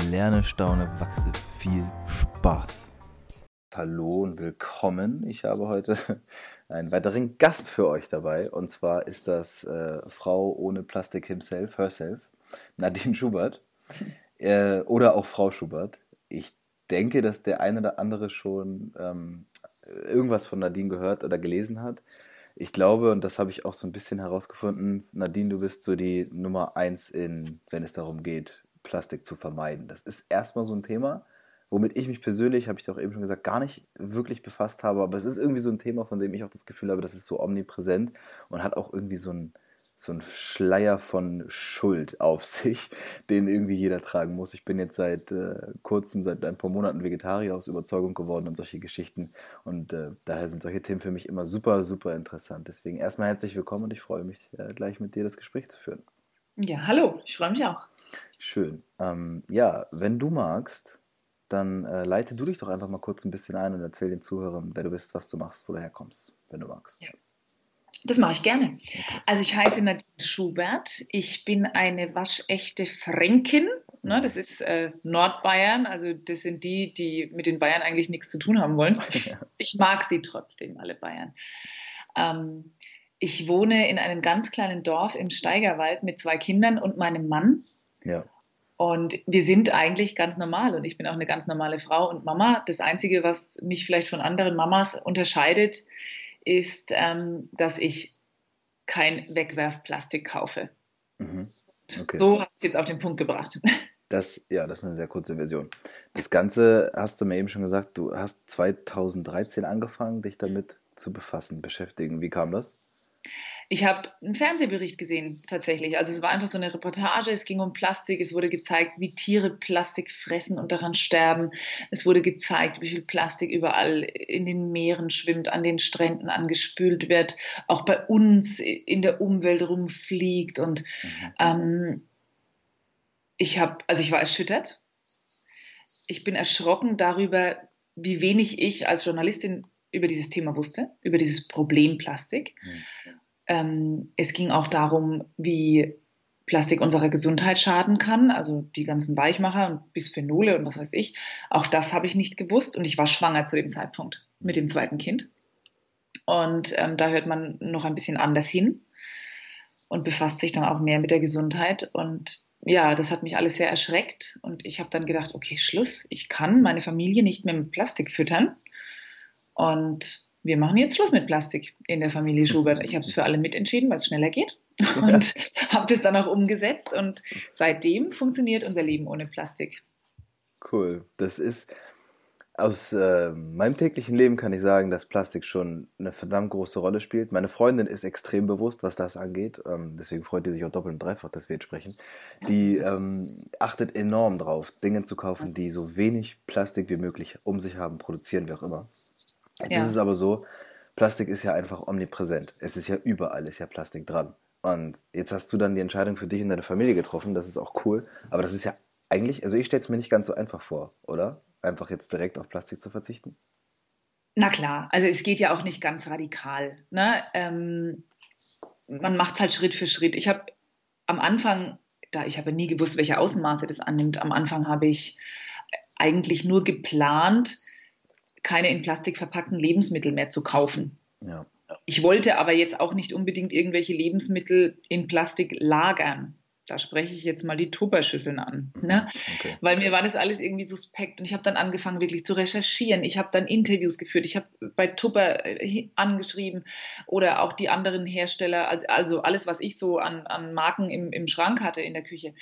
Lerne, staune, wachse. Viel Spaß. Hallo und willkommen. Ich habe heute einen weiteren Gast für euch dabei. Und zwar ist das äh, Frau ohne Plastik himself, herself, Nadine Schubert. Äh, oder auch Frau Schubert. Ich denke, dass der eine oder andere schon ähm, irgendwas von Nadine gehört oder gelesen hat. Ich glaube, und das habe ich auch so ein bisschen herausgefunden, Nadine, du bist so die Nummer eins in, wenn es darum geht, Plastik zu vermeiden. Das ist erstmal so ein Thema, womit ich mich persönlich, habe ich auch eben schon gesagt, gar nicht wirklich befasst habe. Aber es ist irgendwie so ein Thema, von dem ich auch das Gefühl habe, das ist so omnipräsent und hat auch irgendwie so ein so ein Schleier von Schuld auf sich, den irgendwie jeder tragen muss. Ich bin jetzt seit äh, kurzem, seit ein paar Monaten Vegetarier aus Überzeugung geworden und solche Geschichten. Und äh, daher sind solche Themen für mich immer super, super interessant. Deswegen erstmal herzlich willkommen und ich freue mich, äh, gleich mit dir das Gespräch zu führen. Ja, hallo, ich freue mich auch. Schön. Ähm, ja, wenn du magst, dann äh, leite du dich doch einfach mal kurz ein bisschen ein und erzähl den Zuhörern, wer du bist, was du machst, wo du herkommst, wenn du magst. Ja. Das mache ich gerne. Okay. Also ich heiße Nadine Schubert. Ich bin eine waschechte Fränkin. Ne, das ist äh, Nordbayern. Also das sind die, die mit den Bayern eigentlich nichts zu tun haben wollen. Ich mag sie trotzdem, alle Bayern. Ähm, ich wohne in einem ganz kleinen Dorf im Steigerwald mit zwei Kindern und meinem Mann. Ja. Und wir sind eigentlich ganz normal und ich bin auch eine ganz normale Frau und Mama. Das Einzige, was mich vielleicht von anderen Mamas unterscheidet, ist, ähm, dass ich kein Wegwerfplastik kaufe. Mhm. Okay. So habe ich es jetzt auf den Punkt gebracht. Das, ja, das ist eine sehr kurze Version. Das Ganze hast du mir eben schon gesagt, du hast 2013 angefangen, dich damit zu befassen, beschäftigen. Wie kam das? Ich habe einen Fernsehbericht gesehen, tatsächlich. Also es war einfach so eine Reportage, es ging um Plastik, es wurde gezeigt, wie Tiere Plastik fressen und daran sterben. Es wurde gezeigt, wie viel Plastik überall in den Meeren schwimmt, an den Stränden angespült wird, auch bei uns in der Umwelt rumfliegt. Und mhm. ähm, ich habe, also ich war erschüttert. Ich bin erschrocken darüber, wie wenig ich als Journalistin über dieses Thema wusste, über dieses Problem Plastik. Mhm. Ähm, es ging auch darum, wie Plastik unserer Gesundheit schaden kann, also die ganzen Weichmacher und Bisphenole und was weiß ich. Auch das habe ich nicht gewusst und ich war schwanger zu dem Zeitpunkt mit dem zweiten Kind. Und ähm, da hört man noch ein bisschen anders hin und befasst sich dann auch mehr mit der Gesundheit. Und ja, das hat mich alles sehr erschreckt. Und ich habe dann gedacht, okay, Schluss, ich kann meine Familie nicht mehr mit Plastik füttern. Und wir machen jetzt Schluss mit Plastik in der Familie Schubert. Ich habe es für alle mitentschieden, weil es schneller geht und habe das dann auch umgesetzt und seitdem funktioniert unser Leben ohne Plastik. Cool. Das ist aus äh, meinem täglichen Leben kann ich sagen, dass Plastik schon eine verdammt große Rolle spielt. Meine Freundin ist extrem bewusst, was das angeht. Ähm, deswegen freut sie sich auch doppelt und dreifach, dass wir jetzt sprechen. Die ähm, achtet enorm drauf, Dinge zu kaufen, die so wenig Plastik wie möglich um sich haben, produzieren, wie auch immer. Jetzt ja. ist es aber so, Plastik ist ja einfach omnipräsent. Es ist ja überall, ist ja Plastik dran. Und jetzt hast du dann die Entscheidung für dich und deine Familie getroffen, das ist auch cool. Aber das ist ja eigentlich, also ich stelle es mir nicht ganz so einfach vor, oder? Einfach jetzt direkt auf Plastik zu verzichten? Na klar, also es geht ja auch nicht ganz radikal. Ne? Ähm, man macht es halt Schritt für Schritt. Ich habe am Anfang, da ich habe nie gewusst, welche Außenmaße das annimmt, am Anfang habe ich eigentlich nur geplant, keine in Plastik verpackten Lebensmittel mehr zu kaufen. Ja. Ich wollte aber jetzt auch nicht unbedingt irgendwelche Lebensmittel in Plastik lagern. Da spreche ich jetzt mal die Tupperschüsseln an. Mhm. Ne? Okay. Weil mir war das alles irgendwie suspekt und ich habe dann angefangen wirklich zu recherchieren. Ich habe dann Interviews geführt. Ich habe bei Tupper äh, angeschrieben oder auch die anderen Hersteller, also, also alles, was ich so an, an Marken im, im Schrank hatte in der Küche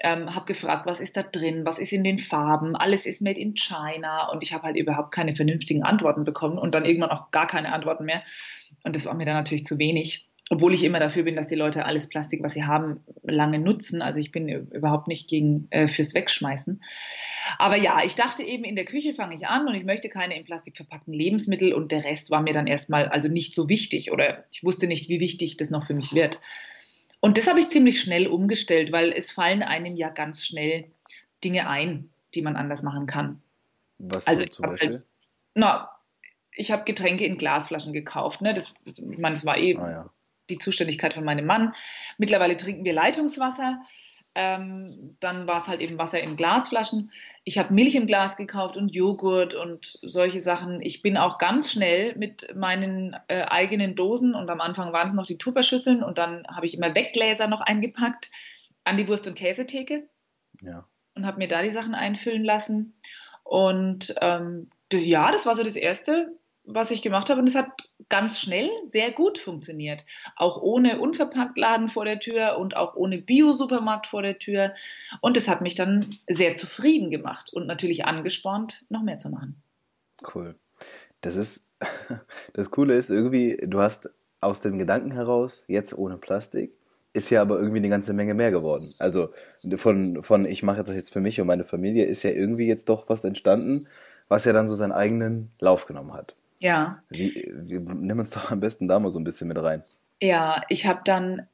ähm, habe gefragt, was ist da drin, was ist in den Farben, alles ist made in China und ich habe halt überhaupt keine vernünftigen Antworten bekommen und dann irgendwann auch gar keine Antworten mehr und das war mir dann natürlich zu wenig obwohl ich immer dafür bin, dass die Leute alles Plastik, was sie haben, lange nutzen. Also ich bin überhaupt nicht gegen äh, fürs Wegschmeißen. Aber ja, ich dachte eben, in der Küche fange ich an und ich möchte keine in Plastik verpackten Lebensmittel und der Rest war mir dann erstmal also nicht so wichtig oder ich wusste nicht, wie wichtig das noch für mich wird. Und das habe ich ziemlich schnell umgestellt, weil es fallen einem ja ganz schnell Dinge ein, die man anders machen kann. Was also so zum Beispiel? Halt, na, ich habe Getränke in Glasflaschen gekauft. Ne? Das, ich meine, das war eh ah, ja. die Zuständigkeit von meinem Mann. Mittlerweile trinken wir Leitungswasser. Ähm, dann war es halt eben Wasser in Glasflaschen. Ich habe Milch im Glas gekauft und Joghurt und solche Sachen. Ich bin auch ganz schnell mit meinen äh, eigenen Dosen und am Anfang waren es noch die Tupperschüsseln und dann habe ich immer Weggläser noch eingepackt an die Wurst- und Käsetheke. Ja. Und habe mir da die Sachen einfüllen lassen. Und ähm, das, ja, das war so das Erste, was ich gemacht habe. Und es hat ganz schnell sehr gut funktioniert. Auch ohne Unverpacktladen vor der Tür und auch ohne Bio-Supermarkt vor der Tür. Und es hat mich dann sehr zufrieden gemacht und natürlich angespornt, noch mehr zu machen. Cool. Das ist, das Coole ist irgendwie, du hast aus dem Gedanken heraus, jetzt ohne Plastik, ist ja aber irgendwie eine ganze Menge mehr geworden. Also von, von ich mache das jetzt für mich und meine Familie, ist ja irgendwie jetzt doch was entstanden, was ja dann so seinen eigenen Lauf genommen hat. Ja. Wie, wie, nimm uns doch am besten da mal so ein bisschen mit rein. Ja, ich habe dann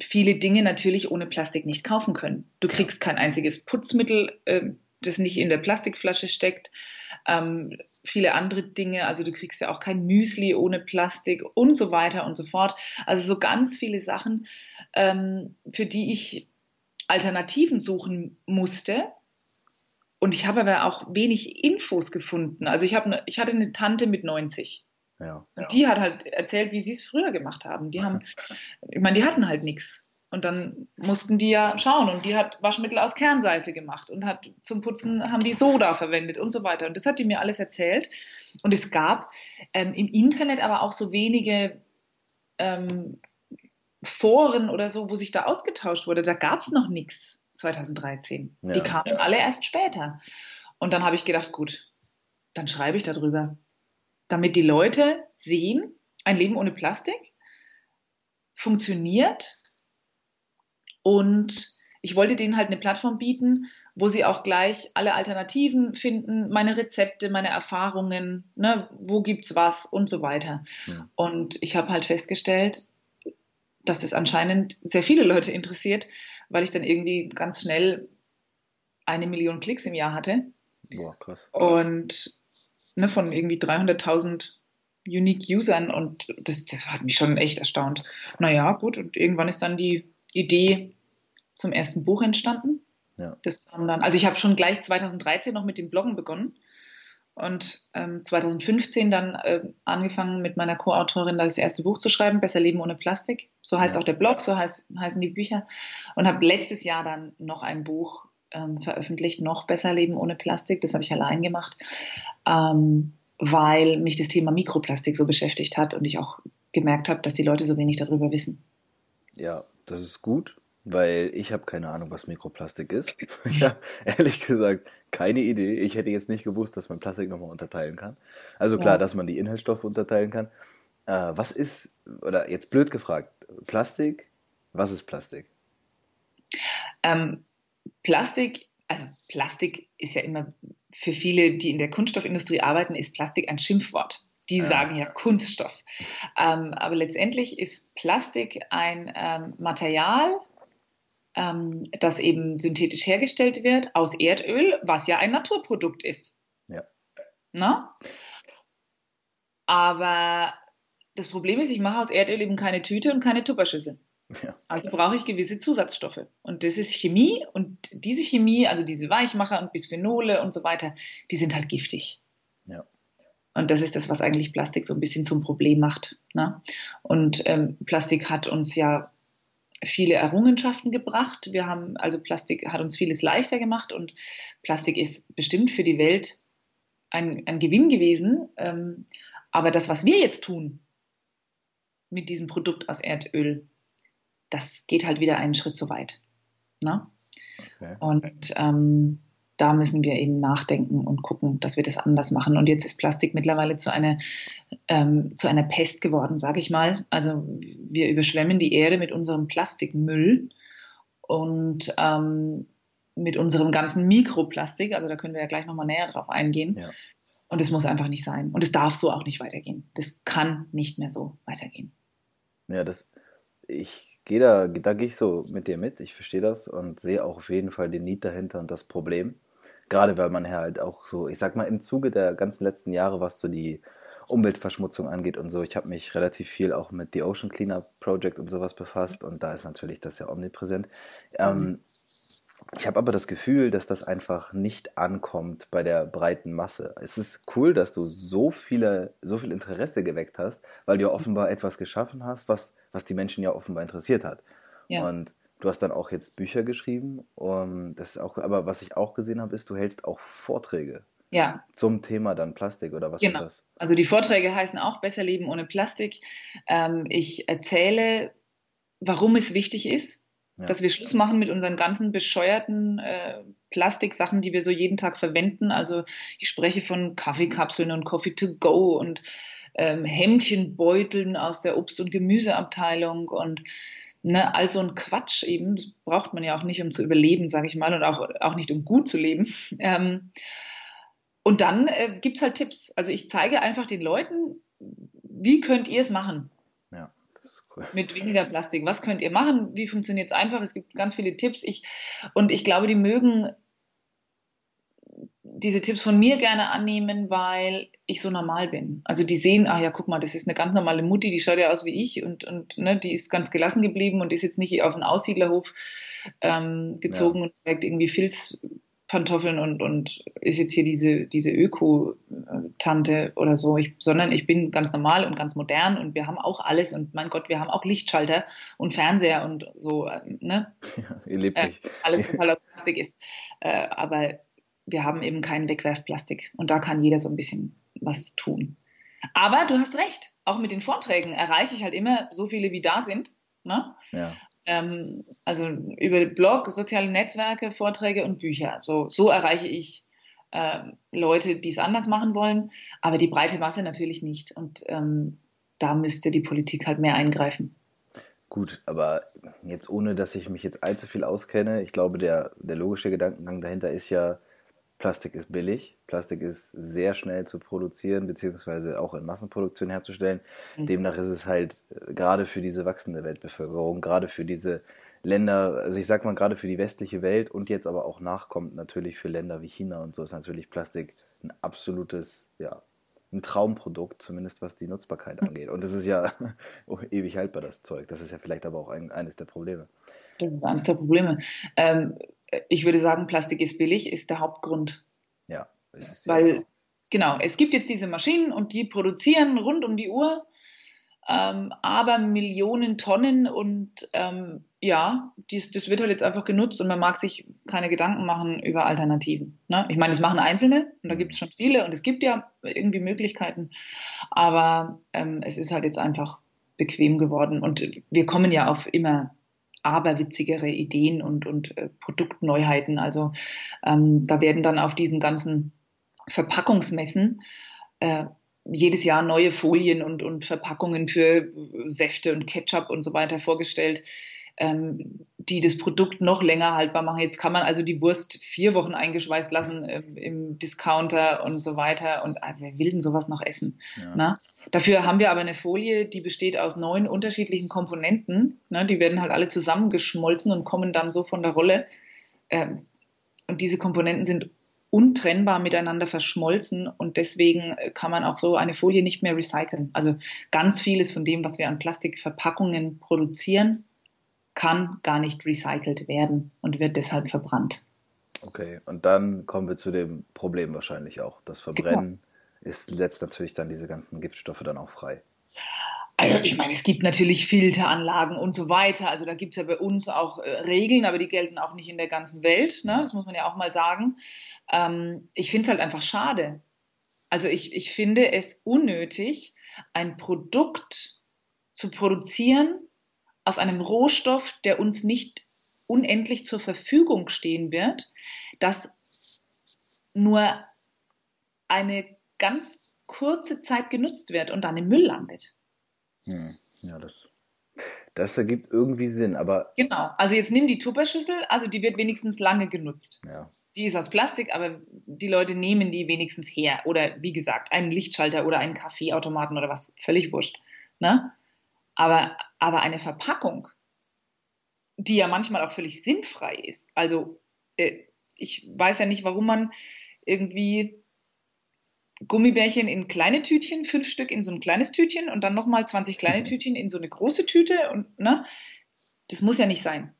viele Dinge natürlich ohne Plastik nicht kaufen können. Du kriegst kein einziges Putzmittel, äh, das nicht in der Plastikflasche steckt. Ähm, viele andere Dinge, also du kriegst ja auch kein Müsli ohne Plastik und so weiter und so fort. Also so ganz viele Sachen, ähm, für die ich Alternativen suchen musste und ich habe aber auch wenig Infos gefunden. Also ich, habe ne, ich hatte eine Tante mit 90. Ja, und die hat halt erzählt, wie sie es früher gemacht haben. Die haben, ich meine, die hatten halt nichts. Und dann mussten die ja schauen. Und die hat Waschmittel aus Kernseife gemacht und hat zum Putzen haben die Soda verwendet und so weiter. Und das hat die mir alles erzählt. Und es gab ähm, im Internet aber auch so wenige ähm, Foren oder so, wo sich da ausgetauscht wurde. Da gab es noch nichts. 2013. Ja. Die kamen ja. alle erst später. Und dann habe ich gedacht, gut, dann schreibe ich darüber, damit die Leute sehen, ein Leben ohne Plastik funktioniert. Und ich wollte denen halt eine Plattform bieten, wo sie auch gleich alle Alternativen finden, meine Rezepte, meine Erfahrungen, ne, wo gibt's was und so weiter. Ja. Und ich habe halt festgestellt, dass das anscheinend sehr viele Leute interessiert, weil ich dann irgendwie ganz schnell eine Million Klicks im Jahr hatte. Boah, krass. Und ne, von irgendwie 300.000 Unique Usern und das, das hat mich schon echt erstaunt. Naja, gut, und irgendwann ist dann die Idee zum ersten Buch entstanden. Ja. Das kam dann, also ich habe schon gleich 2013 noch mit dem Bloggen begonnen und ähm, 2015 dann äh, angefangen mit meiner Co-Autorin das erste Buch zu schreiben, Besser Leben ohne Plastik. So heißt ja. auch der Blog, so heißt, heißen die Bücher. Und habe letztes Jahr dann noch ein Buch ähm, veröffentlicht, noch Besser Leben ohne Plastik. Das habe ich allein gemacht, ähm, weil mich das Thema Mikroplastik so beschäftigt hat und ich auch gemerkt habe, dass die Leute so wenig darüber wissen. Ja, das ist gut, weil ich habe keine Ahnung, was Mikroplastik ist. ja, ehrlich gesagt, keine Idee. Ich hätte jetzt nicht gewusst, dass man Plastik nochmal unterteilen kann. Also klar, ja. dass man die Inhaltsstoffe unterteilen kann. Äh, was ist, oder jetzt blöd gefragt, Plastik, was ist Plastik? Ähm, Plastik, also Plastik ist ja immer für viele, die in der Kunststoffindustrie arbeiten, ist Plastik ein Schimpfwort. Die ja. sagen ja Kunststoff. Ähm, aber letztendlich ist Plastik ein ähm, Material, ähm, das eben synthetisch hergestellt wird aus Erdöl, was ja ein Naturprodukt ist. Ja. Na? Aber das Problem ist, ich mache aus Erdöl eben keine Tüte und keine Tupperschüssel. Ja. Also brauche ich gewisse Zusatzstoffe. Und das ist Chemie. Und diese Chemie, also diese Weichmacher und Bisphenole und so weiter, die sind halt giftig. Ja. Und das ist das, was eigentlich Plastik so ein bisschen zum Problem macht. Ne? Und ähm, Plastik hat uns ja viele Errungenschaften gebracht. Wir haben, also Plastik hat uns vieles leichter gemacht und Plastik ist bestimmt für die Welt ein, ein Gewinn gewesen. Ähm, aber das, was wir jetzt tun mit diesem Produkt aus Erdöl, das geht halt wieder einen Schritt zu weit. Ne? Okay. Und ähm, da müssen wir eben nachdenken und gucken, dass wir das anders machen. Und jetzt ist Plastik mittlerweile zu einer, ähm, zu einer Pest geworden, sage ich mal. Also wir überschwemmen die Erde mit unserem Plastikmüll und ähm, mit unserem ganzen Mikroplastik. Also da können wir ja gleich nochmal näher drauf eingehen. Ja. Und es muss einfach nicht sein. Und es darf so auch nicht weitergehen. Das kann nicht mehr so weitergehen. Ja, das, ich gehe da, da gehe ich so mit dir mit. Ich verstehe das und sehe auch auf jeden Fall den Need dahinter und das Problem. Gerade weil man halt auch so, ich sag mal, im Zuge der ganzen letzten Jahre, was so die Umweltverschmutzung angeht und so, ich habe mich relativ viel auch mit The Ocean Cleanup Project und sowas befasst und da ist natürlich das ja omnipräsent. Ähm, mhm. ich habe aber das Gefühl, dass das einfach nicht ankommt bei der breiten Masse. Es ist cool, dass du so viele, so viel Interesse geweckt hast, weil du ja offenbar etwas geschaffen hast, was, was die Menschen ja offenbar interessiert hat. Ja. Und Du hast dann auch jetzt Bücher geschrieben. Um, das ist auch, aber was ich auch gesehen habe, ist, du hältst auch Vorträge. Ja. Zum Thema dann Plastik oder was genau. ist das? Also die Vorträge heißen auch Besser Leben ohne Plastik. Ähm, ich erzähle, warum es wichtig ist, ja. dass wir Schluss machen mit unseren ganzen bescheuerten äh, Plastiksachen, die wir so jeden Tag verwenden. Also ich spreche von Kaffeekapseln und Coffee to go und ähm, Hemdchenbeuteln aus der Obst- und Gemüseabteilung und Ne, all so ein Quatsch eben, das braucht man ja auch nicht, um zu überleben, sage ich mal, und auch, auch nicht, um gut zu leben. Ähm, und dann äh, gibt es halt Tipps. Also ich zeige einfach den Leuten, wie könnt ihr es machen? Ja, das ist cool. Mit weniger Plastik. Was könnt ihr machen? Wie funktioniert es einfach? Es gibt ganz viele Tipps. Ich, und ich glaube, die mögen diese Tipps von mir gerne annehmen, weil ich so normal bin. Also die sehen, ach ja, guck mal, das ist eine ganz normale Mutti, die schaut ja aus wie ich und, und ne, die ist ganz gelassen geblieben und ist jetzt nicht auf einen Aussiedlerhof ähm, gezogen ja. und trägt irgendwie Filzpantoffeln und, und ist jetzt hier diese, diese Öko-Tante oder so, ich, sondern ich bin ganz normal und ganz modern und wir haben auch alles und mein Gott, wir haben auch Lichtschalter und Fernseher und so, äh, ne? Ja, ihr lebt äh, nicht. Alles total aus Plastik ist. Äh, aber wir haben eben kein Wegwerfplastik und da kann jeder so ein bisschen was tun. Aber du hast recht, auch mit den Vorträgen erreiche ich halt immer so viele, wie da sind. Ne? Ja. Ähm, also über Blog, soziale Netzwerke, Vorträge und Bücher. So, so erreiche ich äh, Leute, die es anders machen wollen, aber die breite Masse natürlich nicht. Und ähm, da müsste die Politik halt mehr eingreifen. Gut, aber jetzt ohne, dass ich mich jetzt allzu viel auskenne, ich glaube, der, der logische Gedankengang dahinter ist ja, Plastik ist billig, Plastik ist sehr schnell zu produzieren, beziehungsweise auch in Massenproduktion herzustellen. Mhm. Demnach ist es halt äh, gerade für diese wachsende Weltbevölkerung, gerade für diese Länder, also ich sag mal gerade für die westliche Welt und jetzt aber auch nachkommt natürlich für Länder wie China und so ist natürlich Plastik ein absolutes, ja, ein Traumprodukt, zumindest was die Nutzbarkeit angeht. Und das ist ja ewig haltbar, das Zeug. Das ist ja vielleicht aber auch ein, eines der Probleme. Das ist eines der Probleme. Ähm, ich würde sagen, Plastik ist billig, ist der Hauptgrund. Ja. Weil, genau, es gibt jetzt diese Maschinen und die produzieren rund um die Uhr, ähm, aber Millionen Tonnen und ähm, ja, dies, das wird halt jetzt einfach genutzt und man mag sich keine Gedanken machen über Alternativen. Ne? Ich meine, das machen Einzelne und da mhm. gibt es schon viele und es gibt ja irgendwie Möglichkeiten, aber ähm, es ist halt jetzt einfach bequem geworden und wir kommen ja auf immer aberwitzigere Ideen und, und äh, Produktneuheiten. Also ähm, da werden dann auf diesen ganzen Verpackungsmessen äh, jedes Jahr neue Folien und, und Verpackungen für Säfte und Ketchup und so weiter vorgestellt, ähm, die das Produkt noch länger haltbar machen. Jetzt kann man also die Wurst vier Wochen eingeschweißt lassen im, im Discounter und so weiter. Und also wer will denn sowas noch essen? Ja. Dafür haben wir aber eine Folie, die besteht aus neun unterschiedlichen Komponenten. Ne? Die werden halt alle zusammengeschmolzen und kommen dann so von der Rolle. Ähm, und diese Komponenten sind untrennbar miteinander verschmolzen und deswegen kann man auch so eine Folie nicht mehr recyceln. Also ganz vieles von dem, was wir an Plastikverpackungen produzieren, kann gar nicht recycelt werden und wird deshalb verbrannt. Okay, und dann kommen wir zu dem Problem wahrscheinlich auch. Das Verbrennen genau ist, setzt natürlich dann diese ganzen Giftstoffe dann auch frei. Also ich meine, es gibt natürlich Filteranlagen und so weiter. Also da gibt es ja bei uns auch äh, Regeln, aber die gelten auch nicht in der ganzen Welt. Ne? Das muss man ja auch mal sagen. Ähm, ich finde es halt einfach schade. Also ich, ich finde es unnötig, ein Produkt zu produzieren aus einem Rohstoff, der uns nicht unendlich zur Verfügung stehen wird, das nur eine ganz kurze Zeit genutzt wird und dann im Müll landet. Hm. Ja, das, das ergibt irgendwie Sinn, aber. Genau, also jetzt nimm die Tupperschüssel, also die wird wenigstens lange genutzt. Ja. Die ist aus Plastik, aber die Leute nehmen die wenigstens her. Oder wie gesagt, einen Lichtschalter oder einen Kaffeeautomaten oder was, völlig wurscht. Ne? Aber, aber eine Verpackung, die ja manchmal auch völlig sinnfrei ist. Also äh, ich weiß ja nicht, warum man irgendwie Gummibärchen in kleine Tütchen, fünf Stück in so ein kleines Tütchen und dann nochmal 20 kleine mhm. Tütchen in so eine große Tüte und ne, das muss ja nicht sein.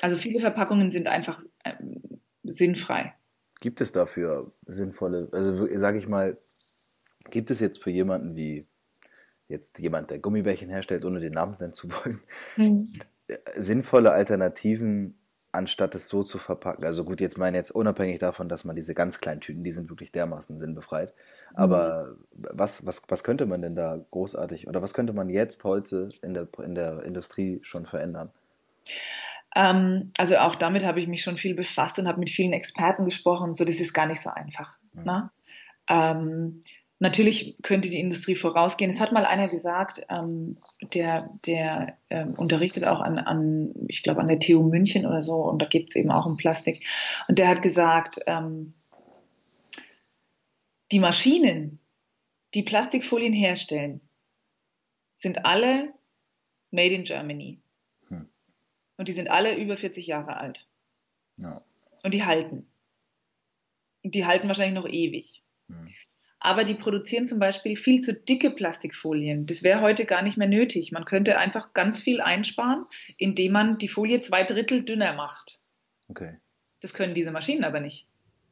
Also viele Verpackungen sind einfach ähm, sinnfrei. Gibt es dafür sinnvolle, also sage ich mal, gibt es jetzt für jemanden wie jetzt jemand, der Gummibärchen herstellt, ohne den Namen nennen zu wollen, hm. sinnvolle Alternativen anstatt es so zu verpacken. Also gut, jetzt meine jetzt unabhängig davon, dass man diese ganz kleinen Tüten, die sind wirklich dermaßen sinnbefreit. Aber mhm. was, was, was könnte man denn da großartig oder was könnte man jetzt heute in der, in der Industrie schon verändern? Ähm, also auch damit habe ich mich schon viel befasst und habe mit vielen Experten gesprochen. So, das ist gar nicht so einfach. Mhm. Ne? Ähm, Natürlich könnte die Industrie vorausgehen. Es hat mal einer gesagt, ähm, der, der ähm, unterrichtet auch an, an, ich glaube, an der TU München oder so, und da geht es eben auch um Plastik. Und der hat gesagt, ähm, die Maschinen, die Plastikfolien herstellen, sind alle made in Germany. Hm. Und die sind alle über 40 Jahre alt. Ja. Und die halten. Und die halten wahrscheinlich noch ewig. Hm aber die produzieren zum Beispiel viel zu dicke Plastikfolien. Das wäre heute gar nicht mehr nötig. Man könnte einfach ganz viel einsparen, indem man die Folie zwei Drittel dünner macht. Okay. Das können diese Maschinen aber nicht.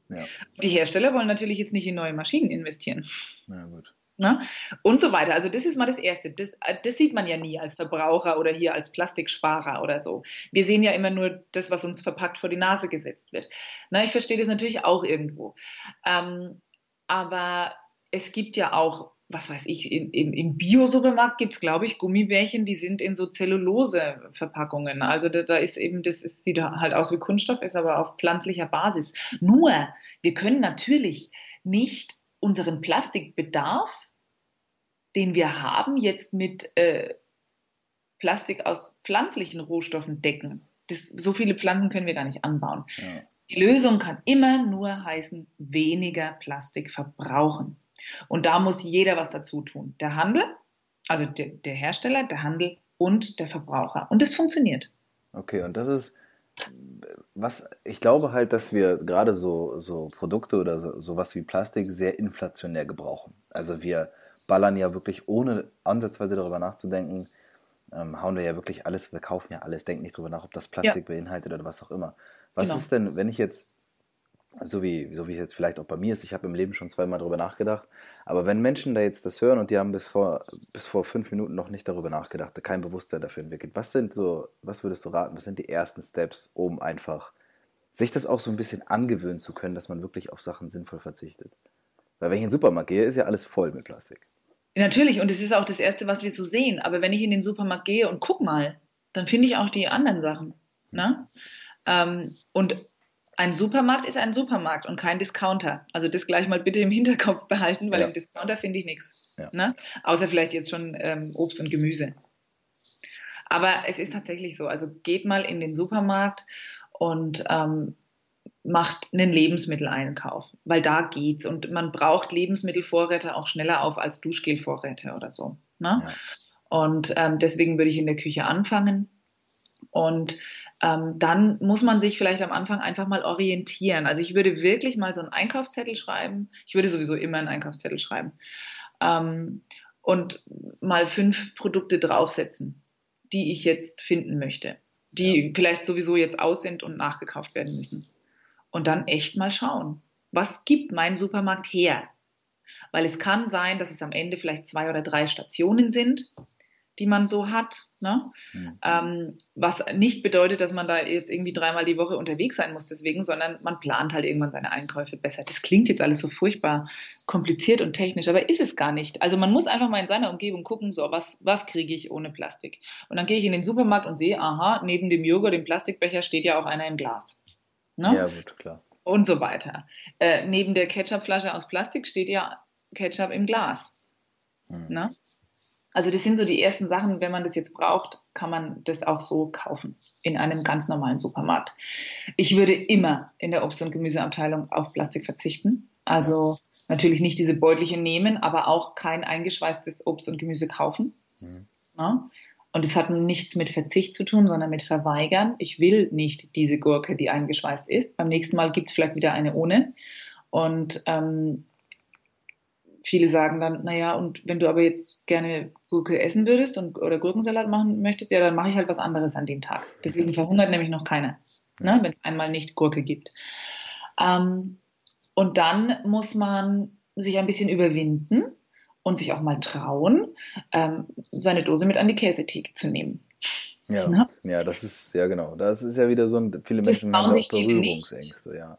Ja. Die Hersteller wollen natürlich jetzt nicht in neue Maschinen investieren. Na gut. Na? Und so weiter. Also das ist mal das Erste. Das, das, sieht man ja nie als Verbraucher oder hier als Plastiksparer oder so. Wir sehen ja immer nur das, was uns verpackt vor die Nase gesetzt wird. Na, ich verstehe das natürlich auch irgendwo. Ähm, aber es gibt ja auch, was weiß ich, in, im, im Bio-Supermarkt gibt es, glaube ich, Gummibärchen, die sind in so Zellulose-Verpackungen. Also da, da, ist eben, das ist, sieht halt aus wie Kunststoff, ist aber auf pflanzlicher Basis. Nur, wir können natürlich nicht unseren Plastikbedarf, den wir haben, jetzt mit äh, Plastik aus pflanzlichen Rohstoffen decken. Das, so viele Pflanzen können wir gar nicht anbauen. Ja. Die Lösung kann immer nur heißen, weniger Plastik verbrauchen. Und da muss jeder was dazu tun. Der Handel, also der, der Hersteller, der Handel und der Verbraucher. Und das funktioniert. Okay, und das ist, was ich glaube halt, dass wir gerade so, so Produkte oder so, sowas wie Plastik sehr inflationär gebrauchen. Also wir ballern ja wirklich ohne ansatzweise darüber nachzudenken, ähm, hauen wir ja wirklich alles, wir kaufen ja alles, denken nicht darüber nach, ob das Plastik ja. beinhaltet oder was auch immer. Was genau. ist denn, wenn ich jetzt, so wie, so wie es jetzt vielleicht auch bei mir ist, ich habe im Leben schon zweimal darüber nachgedacht, aber wenn Menschen da jetzt das hören und die haben bis vor, bis vor fünf Minuten noch nicht darüber nachgedacht, kein Bewusstsein dafür entwickelt, was sind so, was würdest du raten, was sind die ersten Steps, um einfach sich das auch so ein bisschen angewöhnen zu können, dass man wirklich auf Sachen sinnvoll verzichtet? Weil wenn ich in den Supermarkt gehe, ist ja alles voll mit Plastik. Natürlich, und es ist auch das Erste, was wir so sehen. Aber wenn ich in den Supermarkt gehe und guck mal, dann finde ich auch die anderen Sachen. Ne? Ähm, und ein Supermarkt ist ein Supermarkt und kein Discounter. Also das gleich mal bitte im Hinterkopf behalten, weil ja. im Discounter finde ich nichts. Ja. Ne? Außer vielleicht jetzt schon ähm, Obst und Gemüse. Aber es ist tatsächlich so. Also geht mal in den Supermarkt und ähm, macht einen Lebensmitteleinkauf, weil da geht's. Und man braucht Lebensmittelvorräte auch schneller auf als Duschgelvorräte oder so. Ne? Ja. Und ähm, deswegen würde ich in der Küche anfangen. Und ähm, dann muss man sich vielleicht am Anfang einfach mal orientieren. Also ich würde wirklich mal so einen Einkaufszettel schreiben. Ich würde sowieso immer einen Einkaufszettel schreiben. Ähm, und mal fünf Produkte draufsetzen, die ich jetzt finden möchte, die ja. vielleicht sowieso jetzt aus sind und nachgekauft werden müssen und dann echt mal schauen, was gibt mein Supermarkt her? Weil es kann sein, dass es am Ende vielleicht zwei oder drei Stationen sind, die man so hat. Ne? Mhm. Ähm, was nicht bedeutet, dass man da jetzt irgendwie dreimal die Woche unterwegs sein muss deswegen, sondern man plant halt irgendwann seine Einkäufe besser. Das klingt jetzt alles so furchtbar kompliziert und technisch, aber ist es gar nicht. Also man muss einfach mal in seiner Umgebung gucken, so was, was kriege ich ohne Plastik? Und dann gehe ich in den Supermarkt und sehe, aha, neben dem Joghurt, dem Plastikbecher steht ja auch einer im Glas. Ne? Ja, gut, klar. und so weiter. Äh, neben der Ketchupflasche aus Plastik steht ja Ketchup im Glas. Mhm. Ne? Also das sind so die ersten Sachen, wenn man das jetzt braucht, kann man das auch so kaufen in einem ganz normalen Supermarkt. Ich würde immer in der Obst- und Gemüseabteilung auf Plastik verzichten. Also natürlich nicht diese Beutelchen nehmen, aber auch kein eingeschweißtes Obst und Gemüse kaufen. Mhm. Ja? Und es hat nichts mit Verzicht zu tun, sondern mit Verweigern. Ich will nicht diese Gurke, die eingeschweißt ist. Beim nächsten Mal gibt es vielleicht wieder eine ohne. Und ähm, viele sagen dann, naja, und wenn du aber jetzt gerne Gurke essen würdest und, oder Gurkensalat machen möchtest, ja, dann mache ich halt was anderes an dem Tag. Deswegen verhungert nämlich noch keiner, ne, wenn es einmal nicht Gurke gibt. Ähm, und dann muss man sich ein bisschen überwinden und sich auch mal trauen, ähm, seine Dose mit an die Käsetheke zu nehmen. Ja, ne? ja, das ist, ja genau. Das ist ja wieder so ein, viele Menschen haben auch Berührungsängste, ja.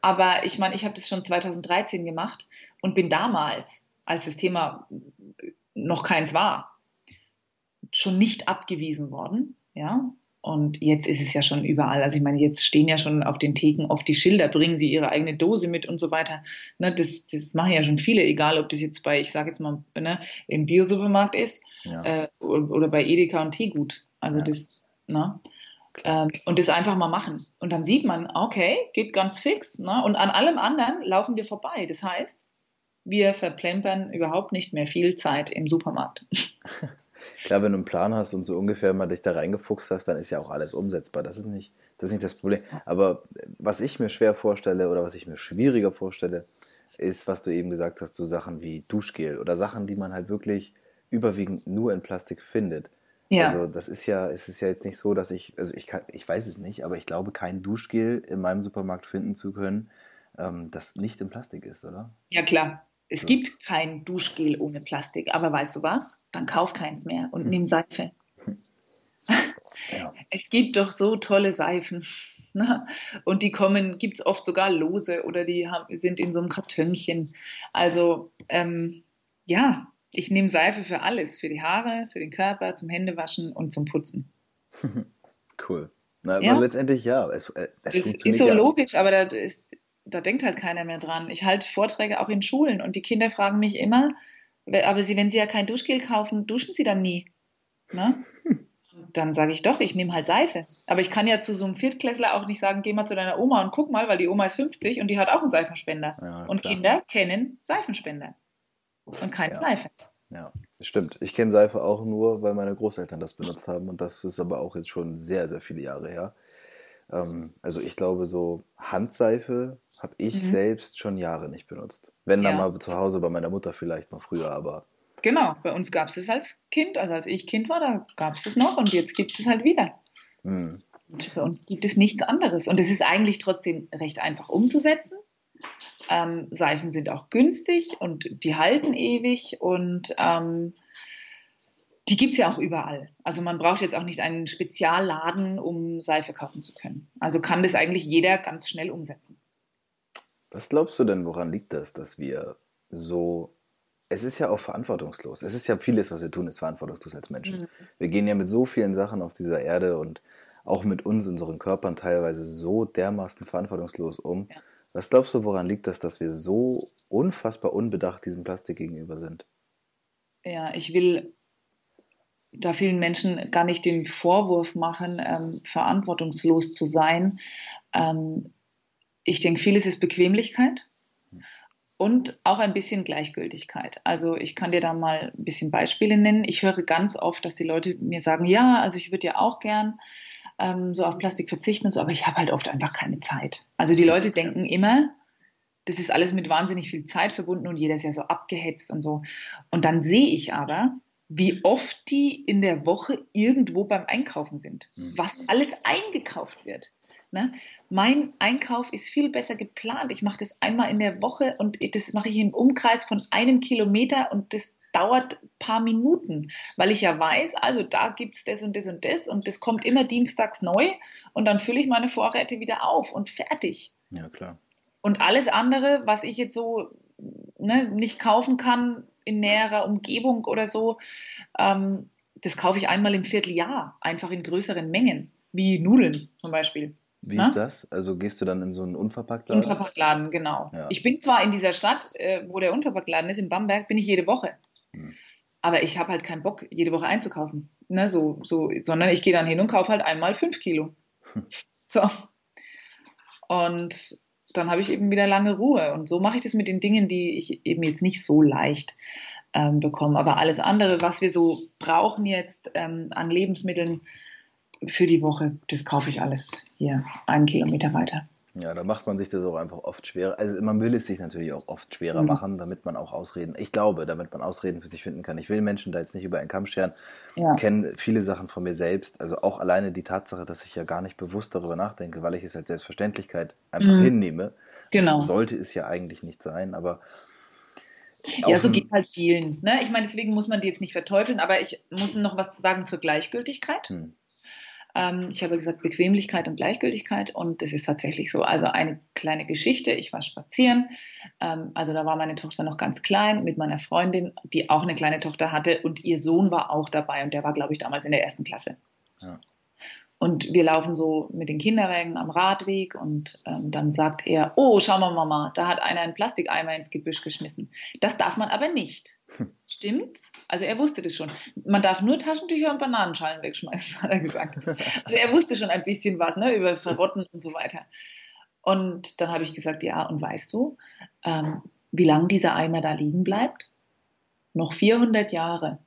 Aber ich meine, ich habe das schon 2013 gemacht und bin damals, als das Thema noch keins war, schon nicht abgewiesen worden. Ja, und jetzt ist es ja schon überall. Also ich meine, jetzt stehen ja schon auf den Theken oft die Schilder, bringen Sie Ihre eigene Dose mit und so weiter. Ne, das, das machen ja schon viele, egal ob das jetzt bei, ich sage jetzt mal, ne, im Biosupermarkt ist ja. äh, oder bei Edeka und Teegut. Also ja. das, ne? Ähm, und das einfach mal machen. Und dann sieht man, okay, geht ganz fix. Ne? Und an allem anderen laufen wir vorbei. Das heißt, wir verplempern überhaupt nicht mehr viel Zeit im Supermarkt. Klar, wenn du einen Plan hast und so ungefähr mal dich da reingefuchst hast, dann ist ja auch alles umsetzbar. Das ist nicht das, ist nicht das Problem. Aber was ich mir schwer vorstelle oder was ich mir schwieriger vorstelle, ist, was du eben gesagt hast, so Sachen wie Duschgel oder Sachen, die man halt wirklich überwiegend nur in Plastik findet. Ja. Also das ist ja, es ist ja jetzt nicht so, dass ich, also ich kann, ich weiß es nicht, aber ich glaube, kein Duschgel in meinem Supermarkt finden zu können, ähm, das nicht in Plastik ist, oder? Ja klar. Es so. gibt kein Duschgel ohne Plastik, aber weißt du was? Dann kauf keins mehr und hm. nimm Seife. Hm. Ja. Es gibt doch so tolle Seifen. Ne? Und die kommen, gibt es oft sogar lose oder die haben, sind in so einem Kartönchen. Also ähm, ja, ich nehme Seife für alles, für die Haare, für den Körper, zum Händewaschen und zum Putzen. cool. Na, ja? letztendlich ja. Es, äh, es das ist so ja. logisch, aber da, ist, da denkt halt keiner mehr dran. Ich halte Vorträge auch in Schulen und die Kinder fragen mich immer, aber sie, wenn sie ja kein Duschgel kaufen, duschen sie dann nie. Ne? Dann sage ich doch, ich nehme halt Seife. Aber ich kann ja zu so einem Viertklässler auch nicht sagen, geh mal zu deiner Oma und guck mal, weil die Oma ist 50 und die hat auch einen Seifenspender. Ja, und Kinder kennen Seifenspender und keine ja. Seife. Ja, stimmt. Ich kenne Seife auch nur, weil meine Großeltern das benutzt haben und das ist aber auch jetzt schon sehr, sehr viele Jahre her. Ähm, also ich glaube, so Handseife habe ich mhm. selbst schon Jahre nicht benutzt. Wenn dann mal zu Hause bei meiner Mutter vielleicht mal früher, aber. Genau, bei uns gab es es als Kind, also als ich Kind war, da gab es es noch und jetzt gibt es es halt wieder. Mhm. Und bei uns gibt es nichts anderes. Und es ist eigentlich trotzdem recht einfach umzusetzen. Ähm, Seifen sind auch günstig und die halten ewig und ähm, die gibt es ja auch überall. Also man braucht jetzt auch nicht einen Spezialladen, um Seife kaufen zu können. Also kann das eigentlich jeder ganz schnell umsetzen. Was glaubst du denn, woran liegt das, dass wir so es ist ja auch verantwortungslos. Es ist ja vieles, was wir tun, ist verantwortungslos als Menschen. Mhm. Wir gehen ja mit so vielen Sachen auf dieser Erde und auch mit uns, unseren Körpern teilweise so dermaßen verantwortungslos um. Ja. Was glaubst du, woran liegt das, dass wir so unfassbar unbedacht diesem Plastik gegenüber sind? Ja, ich will da vielen Menschen gar nicht den Vorwurf machen, ähm, verantwortungslos zu sein. Ähm, ich denke, vieles ist Bequemlichkeit und auch ein bisschen Gleichgültigkeit. Also ich kann dir da mal ein bisschen Beispiele nennen. Ich höre ganz oft, dass die Leute mir sagen, ja, also ich würde ja auch gern ähm, so auf Plastik verzichten und so, aber ich habe halt oft einfach keine Zeit. Also die Leute denken immer, das ist alles mit wahnsinnig viel Zeit verbunden und jeder ist ja so abgehetzt und so. Und dann sehe ich aber, wie oft die in der Woche irgendwo beim Einkaufen sind, mhm. was alles eingekauft wird. Ne? Mein Einkauf ist viel besser geplant. Ich mache das einmal in der Woche und das mache ich im Umkreis von einem Kilometer und das dauert ein paar Minuten, weil ich ja weiß, also da gibt es das und das und das und das kommt immer dienstags neu und dann fülle ich meine Vorräte wieder auf und fertig. Ja, klar. Und alles andere, was ich jetzt so ne, nicht kaufen kann in näherer Umgebung oder so, ähm, das kaufe ich einmal im Vierteljahr, einfach in größeren Mengen, wie Nudeln zum Beispiel. Wie Na? ist das? Also gehst du dann in so einen Unverpacktladen? Unverpacktladen, genau. Ja. Ich bin zwar in dieser Stadt, äh, wo der Unverpacktladen ist, in Bamberg, bin ich jede Woche. Aber ich habe halt keinen Bock, jede Woche einzukaufen. Ne, so, so, sondern ich gehe dann hin und kaufe halt einmal fünf Kilo. Hm. So. Und dann habe ich eben wieder lange Ruhe. Und so mache ich das mit den Dingen, die ich eben jetzt nicht so leicht ähm, bekomme. Aber alles andere, was wir so brauchen jetzt ähm, an Lebensmitteln für die Woche, das kaufe ich alles hier einen Kilometer weiter. Ja, da macht man sich das auch einfach oft schwerer. Also man will es sich natürlich auch oft schwerer mhm. machen, damit man auch Ausreden, ich glaube, damit man Ausreden für sich finden kann. Ich will Menschen da jetzt nicht über einen Kamm scheren. Ja. Ich kenne viele Sachen von mir selbst. Also auch alleine die Tatsache, dass ich ja gar nicht bewusst darüber nachdenke, weil ich es als Selbstverständlichkeit einfach mhm. hinnehme. Genau. Das sollte es ja eigentlich nicht sein, aber ja, so geht halt vielen. Ne? Ich meine, deswegen muss man die jetzt nicht verteufeln, aber ich muss noch was sagen zur Gleichgültigkeit. Hm. Ähm, ich habe gesagt Bequemlichkeit und Gleichgültigkeit und das ist tatsächlich so. Also eine kleine Geschichte. Ich war spazieren. Ähm, also da war meine Tochter noch ganz klein mit meiner Freundin, die auch eine kleine Tochter hatte und ihr Sohn war auch dabei und der war, glaube ich, damals in der ersten Klasse. Ja. Und wir laufen so mit den Kinderwägen am Radweg und ähm, dann sagt er, oh, schau mal, Mama, da hat einer einen Plastikeimer ins Gebüsch geschmissen. Das darf man aber nicht. Stimmt's? Also er wusste das schon. Man darf nur Taschentücher und Bananenschalen wegschmeißen, hat er gesagt. Also er wusste schon ein bisschen was ne, über Verrotten und so weiter. Und dann habe ich gesagt, ja, und weißt du, ähm, wie lange dieser Eimer da liegen bleibt? Noch 400 Jahre.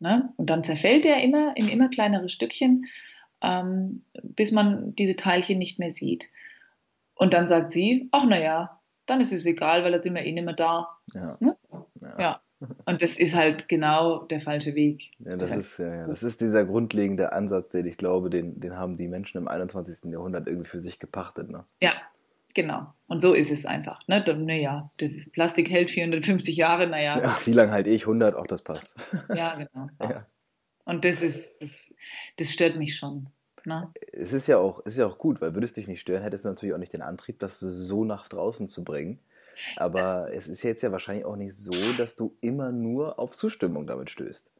Ne? Und dann zerfällt er immer in immer kleinere Stückchen, ähm, bis man diese Teilchen nicht mehr sieht. Und dann sagt sie, ach naja, dann ist es egal, weil da sind wir eh nicht mehr da. Ja. Ne? Ja. Und das ist halt genau der falsche Weg. Ja, das, das ist, ja, ja, das ist dieser grundlegende Ansatz, den ich glaube, den, den haben die Menschen im 21. Jahrhundert irgendwie für sich gepachtet. Ne? Ja, Genau. Und so ist es einfach. Ne? Naja, Plastik hält 450 Jahre, naja. Ja, wie lange halte ich? 100? Auch das passt. Ja, genau. So. Ja. Und das ist, das, das stört mich schon. Ne? Es ist ja, auch, ist ja auch gut, weil würde es dich nicht stören, hättest du natürlich auch nicht den Antrieb, das so nach draußen zu bringen. Aber es ist jetzt ja wahrscheinlich auch nicht so, dass du immer nur auf Zustimmung damit stößt.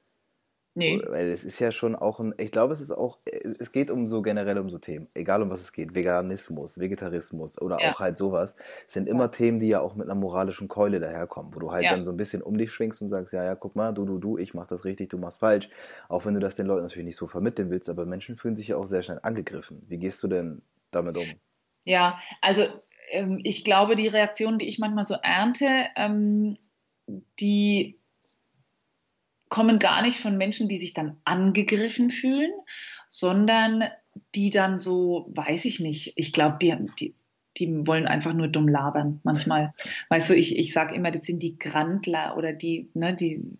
Nee. Weil es ist ja schon auch ein, ich glaube, es ist auch, es geht um so generell um so Themen, egal um was es geht, Veganismus, Vegetarismus oder ja. auch halt sowas, sind immer ja. Themen, die ja auch mit einer moralischen Keule daherkommen, wo du halt ja. dann so ein bisschen um dich schwingst und sagst, ja, ja, guck mal, du, du, du, ich mach das richtig, du machst falsch. Auch wenn du das den Leuten natürlich nicht so vermitteln willst, aber Menschen fühlen sich ja auch sehr schnell angegriffen. Wie gehst du denn damit um? Ja, also ähm, ich glaube, die Reaktionen, die ich manchmal so ernte, ähm, die kommen gar nicht von Menschen, die sich dann angegriffen fühlen, sondern die dann so, weiß ich nicht, ich glaube, die, die, die wollen einfach nur dumm labern manchmal. Weißt du, ich, ich sage immer, das sind die Grandler oder die, ne, die,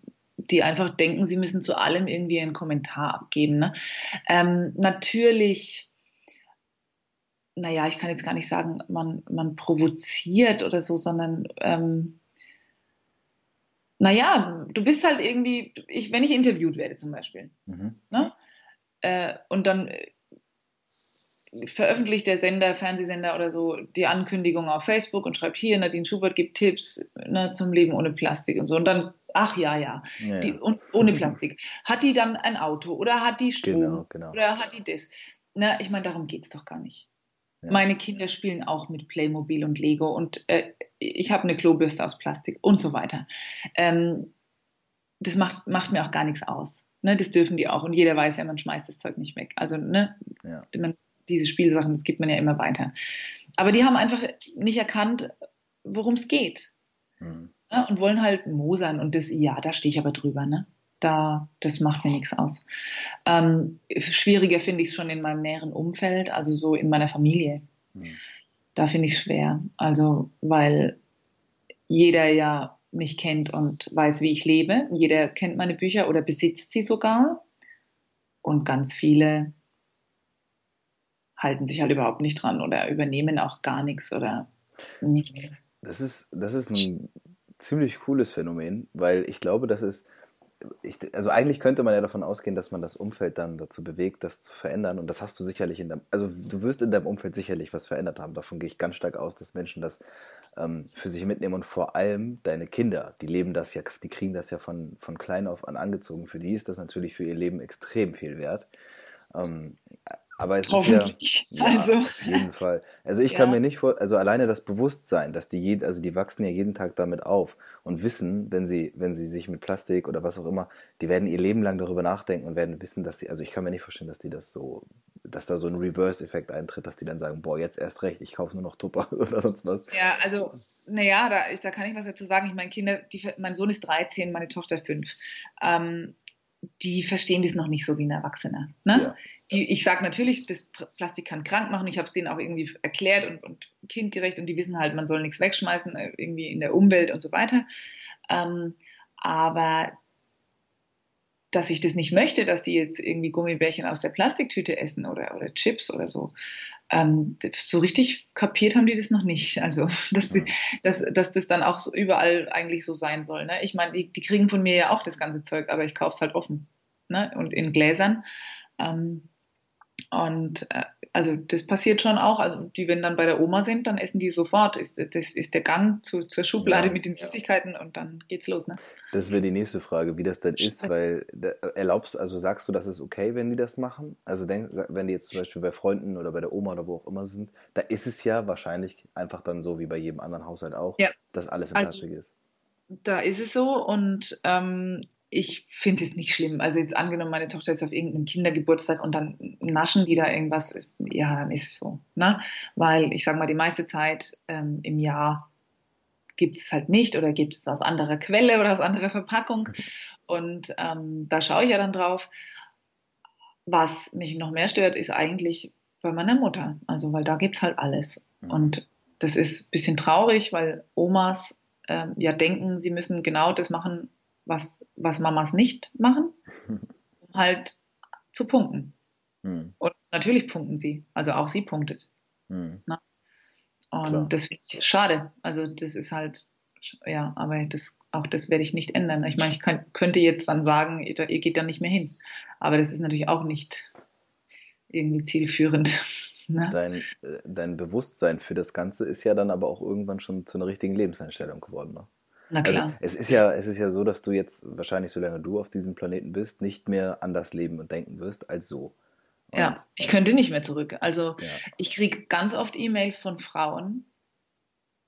die einfach denken, sie müssen zu allem irgendwie einen Kommentar abgeben. Ne? Ähm, natürlich, naja, ich kann jetzt gar nicht sagen, man, man provoziert oder so, sondern ähm, naja, du bist halt irgendwie, ich, wenn ich interviewt werde zum Beispiel, mhm. ne? Äh, und dann äh, veröffentlicht der Sender, Fernsehsender oder so die Ankündigung auf Facebook und schreibt hier, Nadine Schubert gibt Tipps ne, zum Leben ohne Plastik und so. Und dann, ach ja, ja, ja. Die, und ohne Plastik. Hat die dann ein Auto oder hat die Strom genau, genau. oder hat die das? Na, ich meine, darum geht es doch gar nicht. Ja. Meine Kinder spielen auch mit Playmobil und Lego und äh, ich habe eine Klobürste aus Plastik und so weiter. Ähm, das macht, macht mir auch gar nichts aus. Ne, das dürfen die auch. Und jeder weiß ja, man schmeißt das Zeug nicht weg. Also, ne, ja. man, diese Spielsachen, das gibt man ja immer weiter. Aber die haben einfach nicht erkannt, worum es geht. Mhm. Ne, und wollen halt mosern. Und das, ja, da stehe ich aber drüber, ne? Da, das macht mir nichts aus. Ähm, schwieriger finde ich es schon in meinem näheren Umfeld, also so in meiner Familie. Mhm. Da finde ich es schwer. Also, weil jeder ja mich kennt und weiß, wie ich lebe. Jeder kennt meine Bücher oder besitzt sie sogar. Und ganz viele halten sich halt überhaupt nicht dran oder übernehmen auch gar nichts oder. Nee. Das ist, das ist ein ziemlich cooles Phänomen, weil ich glaube, dass es ich, also eigentlich könnte man ja davon ausgehen, dass man das Umfeld dann dazu bewegt, das zu verändern. Und das hast du sicherlich in deinem, also du wirst in deinem Umfeld sicherlich was verändert haben. Davon gehe ich ganz stark aus, dass Menschen das ähm, für sich mitnehmen und vor allem deine Kinder, die leben das ja, die kriegen das ja von, von klein auf an angezogen. Für die ist das natürlich für ihr Leben extrem viel wert. Ähm, Aber es ist ja, ja also. auf jeden Fall. Also ich ja. kann mir nicht vor, also alleine das Bewusstsein, dass die je, also die wachsen ja jeden Tag damit auf und wissen, wenn sie, wenn sie sich mit Plastik oder was auch immer, die werden ihr Leben lang darüber nachdenken und werden wissen, dass sie, also ich kann mir nicht vorstellen, dass die das so, dass da so ein Reverse-Effekt eintritt, dass die dann sagen, boah, jetzt erst recht, ich kaufe nur noch Tupper oder sonst was. Ja, also, naja, da, da kann ich was dazu sagen. Ich meine, Kinder, die, mein Sohn ist 13, meine Tochter 5. Ähm, die verstehen das noch nicht so wie ein Erwachsener. Ne? Ja die, ich sage natürlich, das Plastik kann krank machen. Ich habe es denen auch irgendwie erklärt und, und, kindgerecht und die wissen halt, man soll nichts wegschmeißen, äh, irgendwie in der Umwelt und so weiter. Ähm, aber dass ich das nicht möchte, dass die jetzt irgendwie Gummibärchen aus der Plastiktüte essen oder, oder Chips oder so. Ähm, so richtig kapiert haben die das noch nicht. Also, dass, sie, dass, dass das dann auch so überall eigentlich so sein soll. Ne? Ich meine, die, die, kriegen von mir ja auch das ganze Zeug, aber ich kaufe es halt offen ne? und in Gläsern. Ähm, und äh, also das passiert schon auch. Also die, wenn dann bei der Oma sind, dann essen die sofort. Ist, das ist der Gang zu, zur Schublade ja, mit den Süßigkeiten ja. und dann geht's los. Ne? Das wäre die nächste Frage, wie das denn ist, weil erlaubst, also sagst du, das ist okay, wenn die das machen? Also denk, wenn die jetzt zum Beispiel bei Freunden oder bei der Oma oder wo auch immer sind, da ist es ja wahrscheinlich einfach dann so wie bei jedem anderen Haushalt auch, ja. dass alles in also Plastik also, ist. Da ist es so und ähm, ich finde es nicht schlimm. Also jetzt angenommen, meine Tochter ist auf irgendeinem Kindergeburtstag und dann naschen die da irgendwas, ja, dann ist es so. Ne? Weil ich sage mal, die meiste Zeit ähm, im Jahr gibt es halt nicht oder gibt es aus anderer Quelle oder aus anderer Verpackung. Und ähm, da schaue ich ja dann drauf. Was mich noch mehr stört, ist eigentlich bei meiner Mutter. Also, weil da gibt es halt alles. Mhm. Und das ist ein bisschen traurig, weil Omas ähm, ja denken, sie müssen genau das machen, was, was Mamas nicht machen, um halt zu punkten. Hm. Und natürlich punkten sie, also auch sie punktet. Hm. Ne? Und Klar. das finde ich schade. Also das ist halt, ja, aber das, auch das werde ich nicht ändern. Ich meine, ich kann, könnte jetzt dann sagen, ihr, ihr geht da nicht mehr hin. Aber das ist natürlich auch nicht irgendwie zielführend. Ne? Dein, äh, dein Bewusstsein für das Ganze ist ja dann aber auch irgendwann schon zu einer richtigen Lebenseinstellung geworden. Ne? Na also, klar. Also es ist ja, es ist ja so, dass du jetzt wahrscheinlich, solange du auf diesem Planeten bist, nicht mehr anders leben und denken wirst als so. Und ja, ich könnte nicht mehr zurück. Also ja. ich kriege ganz oft E-Mails von Frauen,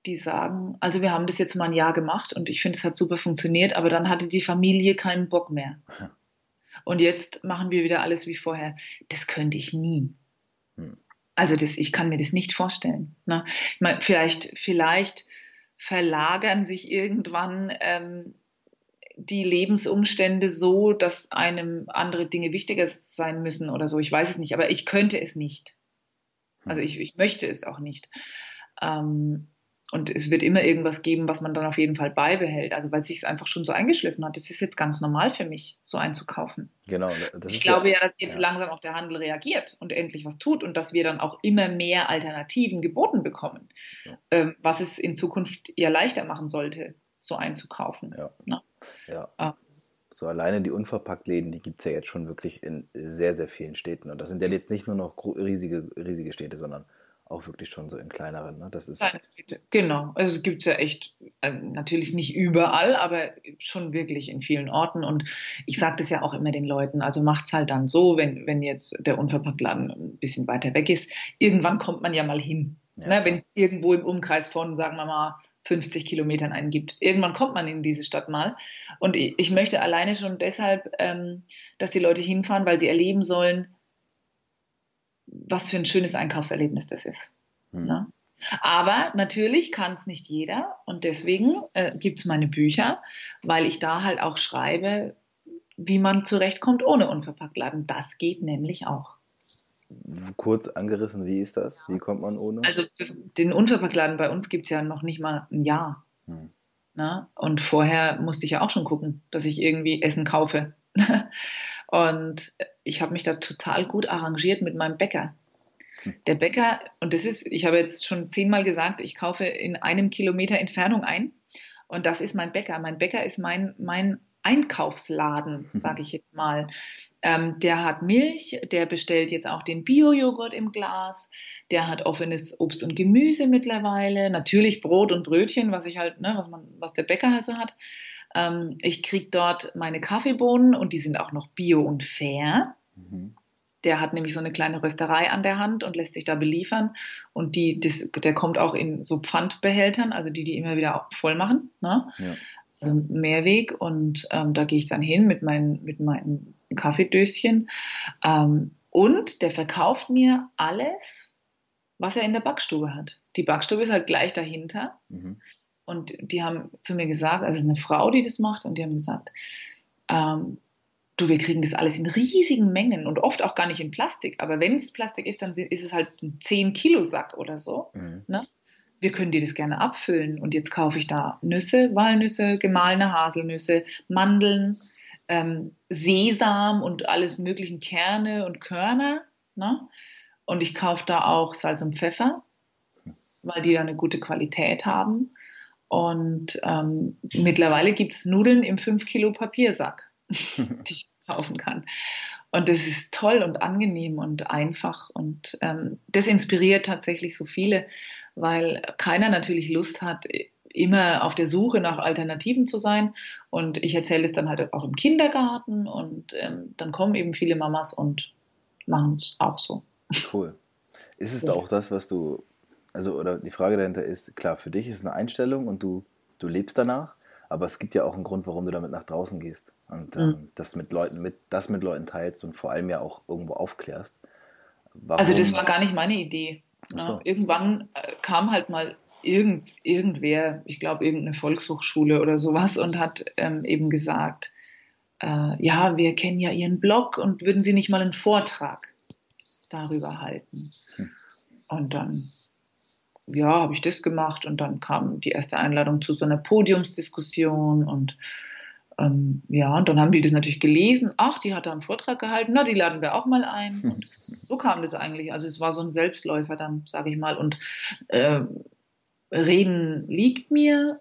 die sagen, also wir haben das jetzt mal ein Jahr gemacht und ich finde, es hat super funktioniert, aber dann hatte die Familie keinen Bock mehr. Und jetzt machen wir wieder alles wie vorher. Das könnte ich nie. Hm. Also das, ich kann mir das nicht vorstellen. Ne? Ich meine, vielleicht, vielleicht verlagern sich irgendwann ähm, die Lebensumstände so, dass einem andere Dinge wichtiger sein müssen oder so. Ich weiß es nicht, aber ich könnte es nicht. Also ich, ich möchte es auch nicht. Ähm, und es wird immer irgendwas geben, was man dann auf jeden Fall beibehält. Also weil es sich einfach schon so eingeschliffen hat. Das ist jetzt ganz normal für mich, so einzukaufen. Genau. ich glaube ja, ja, dass jetzt ja. langsam auch der Handel reagiert und endlich was tut und dass wir dann auch immer mehr Alternativen geboten bekommen, ja. ähm, was es in Zukunft ja leichter machen sollte, so einzukaufen. Ja. Ne? ja. Ah. So alleine die Unverpacktläden, die gibt es ja jetzt schon wirklich in sehr, sehr vielen Städten. Und das sind ja jetzt nicht nur noch riesige, riesige Städte, sondern auch wirklich schon so in kleineren. Ne? Das ist genau, also es gibt es ja echt, also natürlich nicht überall, aber schon wirklich in vielen Orten. Und ich sage das ja auch immer den Leuten, also macht es halt dann so, wenn, wenn jetzt der Unverpacktladen ein bisschen weiter weg ist, irgendwann kommt man ja mal hin. Ja, ne? Wenn irgendwo im Umkreis von, sagen wir mal, 50 Kilometern eingibt. Irgendwann kommt man in diese Stadt mal. Und ich, ich möchte alleine schon deshalb, ähm, dass die Leute hinfahren, weil sie erleben sollen, was für ein schönes Einkaufserlebnis das ist. Mhm. Ne? Aber natürlich kann es nicht jeder und deswegen äh, gibt es meine Bücher, weil ich da halt auch schreibe, wie man zurechtkommt ohne Unverpacktladen. Das geht nämlich auch. Kurz angerissen, wie ist das? Wie kommt man ohne? Also den Unverpacktladen bei uns gibt es ja noch nicht mal ein Jahr. Hm. Na? Und vorher musste ich ja auch schon gucken, dass ich irgendwie Essen kaufe. Und ich habe mich da total gut arrangiert mit meinem Bäcker. Der Bäcker, und das ist, ich habe jetzt schon zehnmal gesagt, ich kaufe in einem Kilometer Entfernung ein. Und das ist mein Bäcker. Mein Bäcker ist mein, mein Einkaufsladen, sage ich jetzt mal. Ähm, der hat Milch, der bestellt jetzt auch den Bio-Joghurt im Glas, der hat offenes Obst und Gemüse mittlerweile, natürlich Brot und Brötchen, was ich halt, ne, was man, was der Bäcker halt so hat. Ähm, ich kriege dort meine Kaffeebohnen und die sind auch noch bio und fair. Mhm. Der hat nämlich so eine kleine Rösterei an der Hand und lässt sich da beliefern. Und die, das, der kommt auch in so Pfandbehältern, also die, die immer wieder voll machen. Ne? Ja. Also Mehrweg. Und ähm, da gehe ich dann hin mit, mein, mit meinem Kaffeedöschen. Ähm, und der verkauft mir alles, was er in der Backstube hat. Die Backstube ist halt gleich dahinter. Mhm. Und die haben zu mir gesagt, also eine Frau, die das macht, und die haben gesagt, ähm, du, wir kriegen das alles in riesigen Mengen und oft auch gar nicht in Plastik. Aber wenn es Plastik ist, dann ist es halt ein 10-Kilo-Sack oder so. Mhm. Ne? Wir können dir das gerne abfüllen. Und jetzt kaufe ich da Nüsse, Walnüsse, gemahlene Haselnüsse, Mandeln, ähm, Sesam und alles möglichen Kerne und Körner. Ne? Und ich kaufe da auch Salz und Pfeffer, weil die da eine gute Qualität haben. Und ähm, mittlerweile gibt es Nudeln im 5 Kilo Papiersack, die ich kaufen kann. Und das ist toll und angenehm und einfach. Und ähm, das inspiriert tatsächlich so viele, weil keiner natürlich Lust hat, immer auf der Suche nach Alternativen zu sein. Und ich erzähle es dann halt auch im Kindergarten und ähm, dann kommen eben viele Mamas und machen es auch so. Cool. Ist es ja. auch das, was du also oder die Frage dahinter ist, klar, für dich ist es eine Einstellung und du, du lebst danach, aber es gibt ja auch einen Grund, warum du damit nach draußen gehst und ähm, mhm. das mit Leuten, mit, das mit Leuten teilst und vor allem ja auch irgendwo aufklärst. Warum? Also das war gar nicht meine Idee. So. Irgendwann äh, kam halt mal irgend, irgendwer, ich glaube irgendeine Volkshochschule oder sowas und hat ähm, eben gesagt, äh, ja, wir kennen ja Ihren Blog und würden Sie nicht mal einen Vortrag darüber halten? Hm. Und dann ja, habe ich das gemacht und dann kam die erste Einladung zu so einer Podiumsdiskussion und ähm, ja, und dann haben die das natürlich gelesen. Ach, die hat da einen Vortrag gehalten, na, die laden wir auch mal ein. Und so kam das eigentlich. Also es war so ein Selbstläufer dann, sage ich mal. Und äh, Reden liegt mir.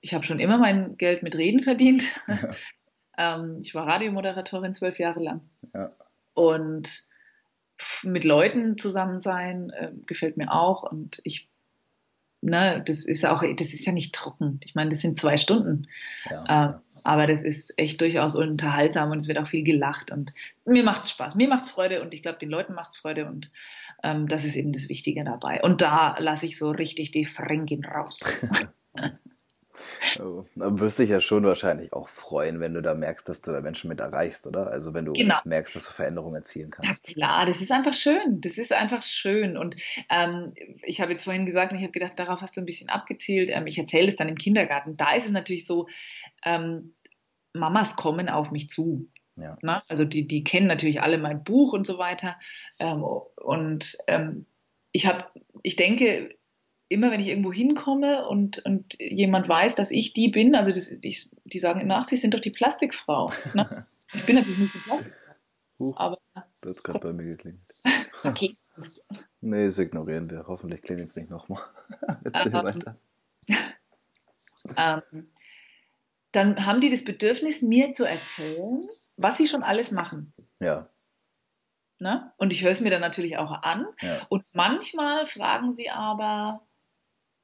Ich habe schon immer mein Geld mit Reden verdient. Ja. ähm, ich war Radiomoderatorin zwölf Jahre lang. Ja. Und mit Leuten zusammen sein äh, gefällt mir auch und ich ne, das ist auch das ist ja nicht trocken. Ich meine, das sind zwei Stunden, ja. äh, aber das ist echt durchaus unterhaltsam und es wird auch viel gelacht und mir macht's Spaß, mir macht's Freude und ich glaube den Leuten macht's Freude und ähm, das ist eben das Wichtige dabei. Und da lasse ich so richtig die Fränkin raus. Oh, dann wirst dich ja schon wahrscheinlich auch freuen, wenn du da merkst, dass du da Menschen mit erreichst, oder? Also wenn du genau. merkst, dass du Veränderungen erzielen kannst. Ja, klar, das ist einfach schön. Das ist einfach schön. Und ähm, ich habe jetzt vorhin gesagt, ich habe gedacht, darauf hast du ein bisschen abgezielt. Ähm, ich erzähle es dann im Kindergarten. Da ist es natürlich so, ähm, Mamas kommen auf mich zu. Ja. Na? Also die, die kennen natürlich alle mein Buch und so weiter. Ähm, und ähm, ich habe, ich denke, immer wenn ich irgendwo hinkomme und, und jemand weiß, dass ich die bin, also das, die, die sagen immer, ach, Sie sind doch die Plastikfrau. Ne? Ich bin natürlich nicht die Plastikfrau. Huch, aber das hat gerade bei mir geklingelt. okay. Nee, das ignorieren wir. Hoffentlich klingelt es nicht nochmal. Erzähl ähm, weiter. Ähm, dann haben die das Bedürfnis, mir zu erzählen, was sie schon alles machen. Ja. Ne? Und ich höre es mir dann natürlich auch an. Ja. Und manchmal fragen sie aber,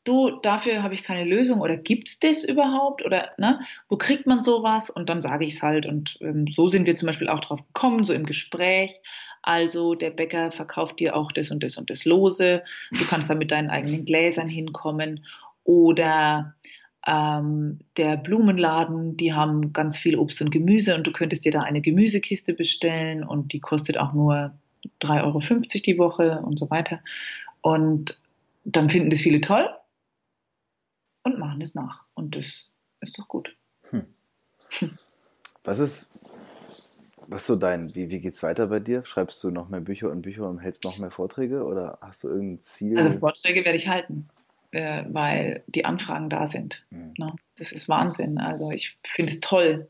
du, dafür habe ich keine Lösung oder gibt es das überhaupt oder ne, wo kriegt man sowas? Und dann sage ich es halt. Und ähm, so sind wir zum Beispiel auch drauf gekommen, so im Gespräch. Also der Bäcker verkauft dir auch das und das und das Lose. Du kannst da mit deinen eigenen Gläsern hinkommen. Oder ähm, der Blumenladen, die haben ganz viel Obst und Gemüse und du könntest dir da eine Gemüsekiste bestellen und die kostet auch nur 3,50 Euro die Woche und so weiter. Und dann finden das viele toll und machen es nach. Und das ist doch gut. Hm. Was ist, was so dein, wie, wie geht's weiter bei dir? Schreibst du noch mehr Bücher und Bücher und hältst noch mehr Vorträge oder hast du irgendein Ziel? Also Vorträge werde ich halten, äh, weil die Anfragen da sind. Hm. Ne? Das ist Wahnsinn. Also ich finde es toll,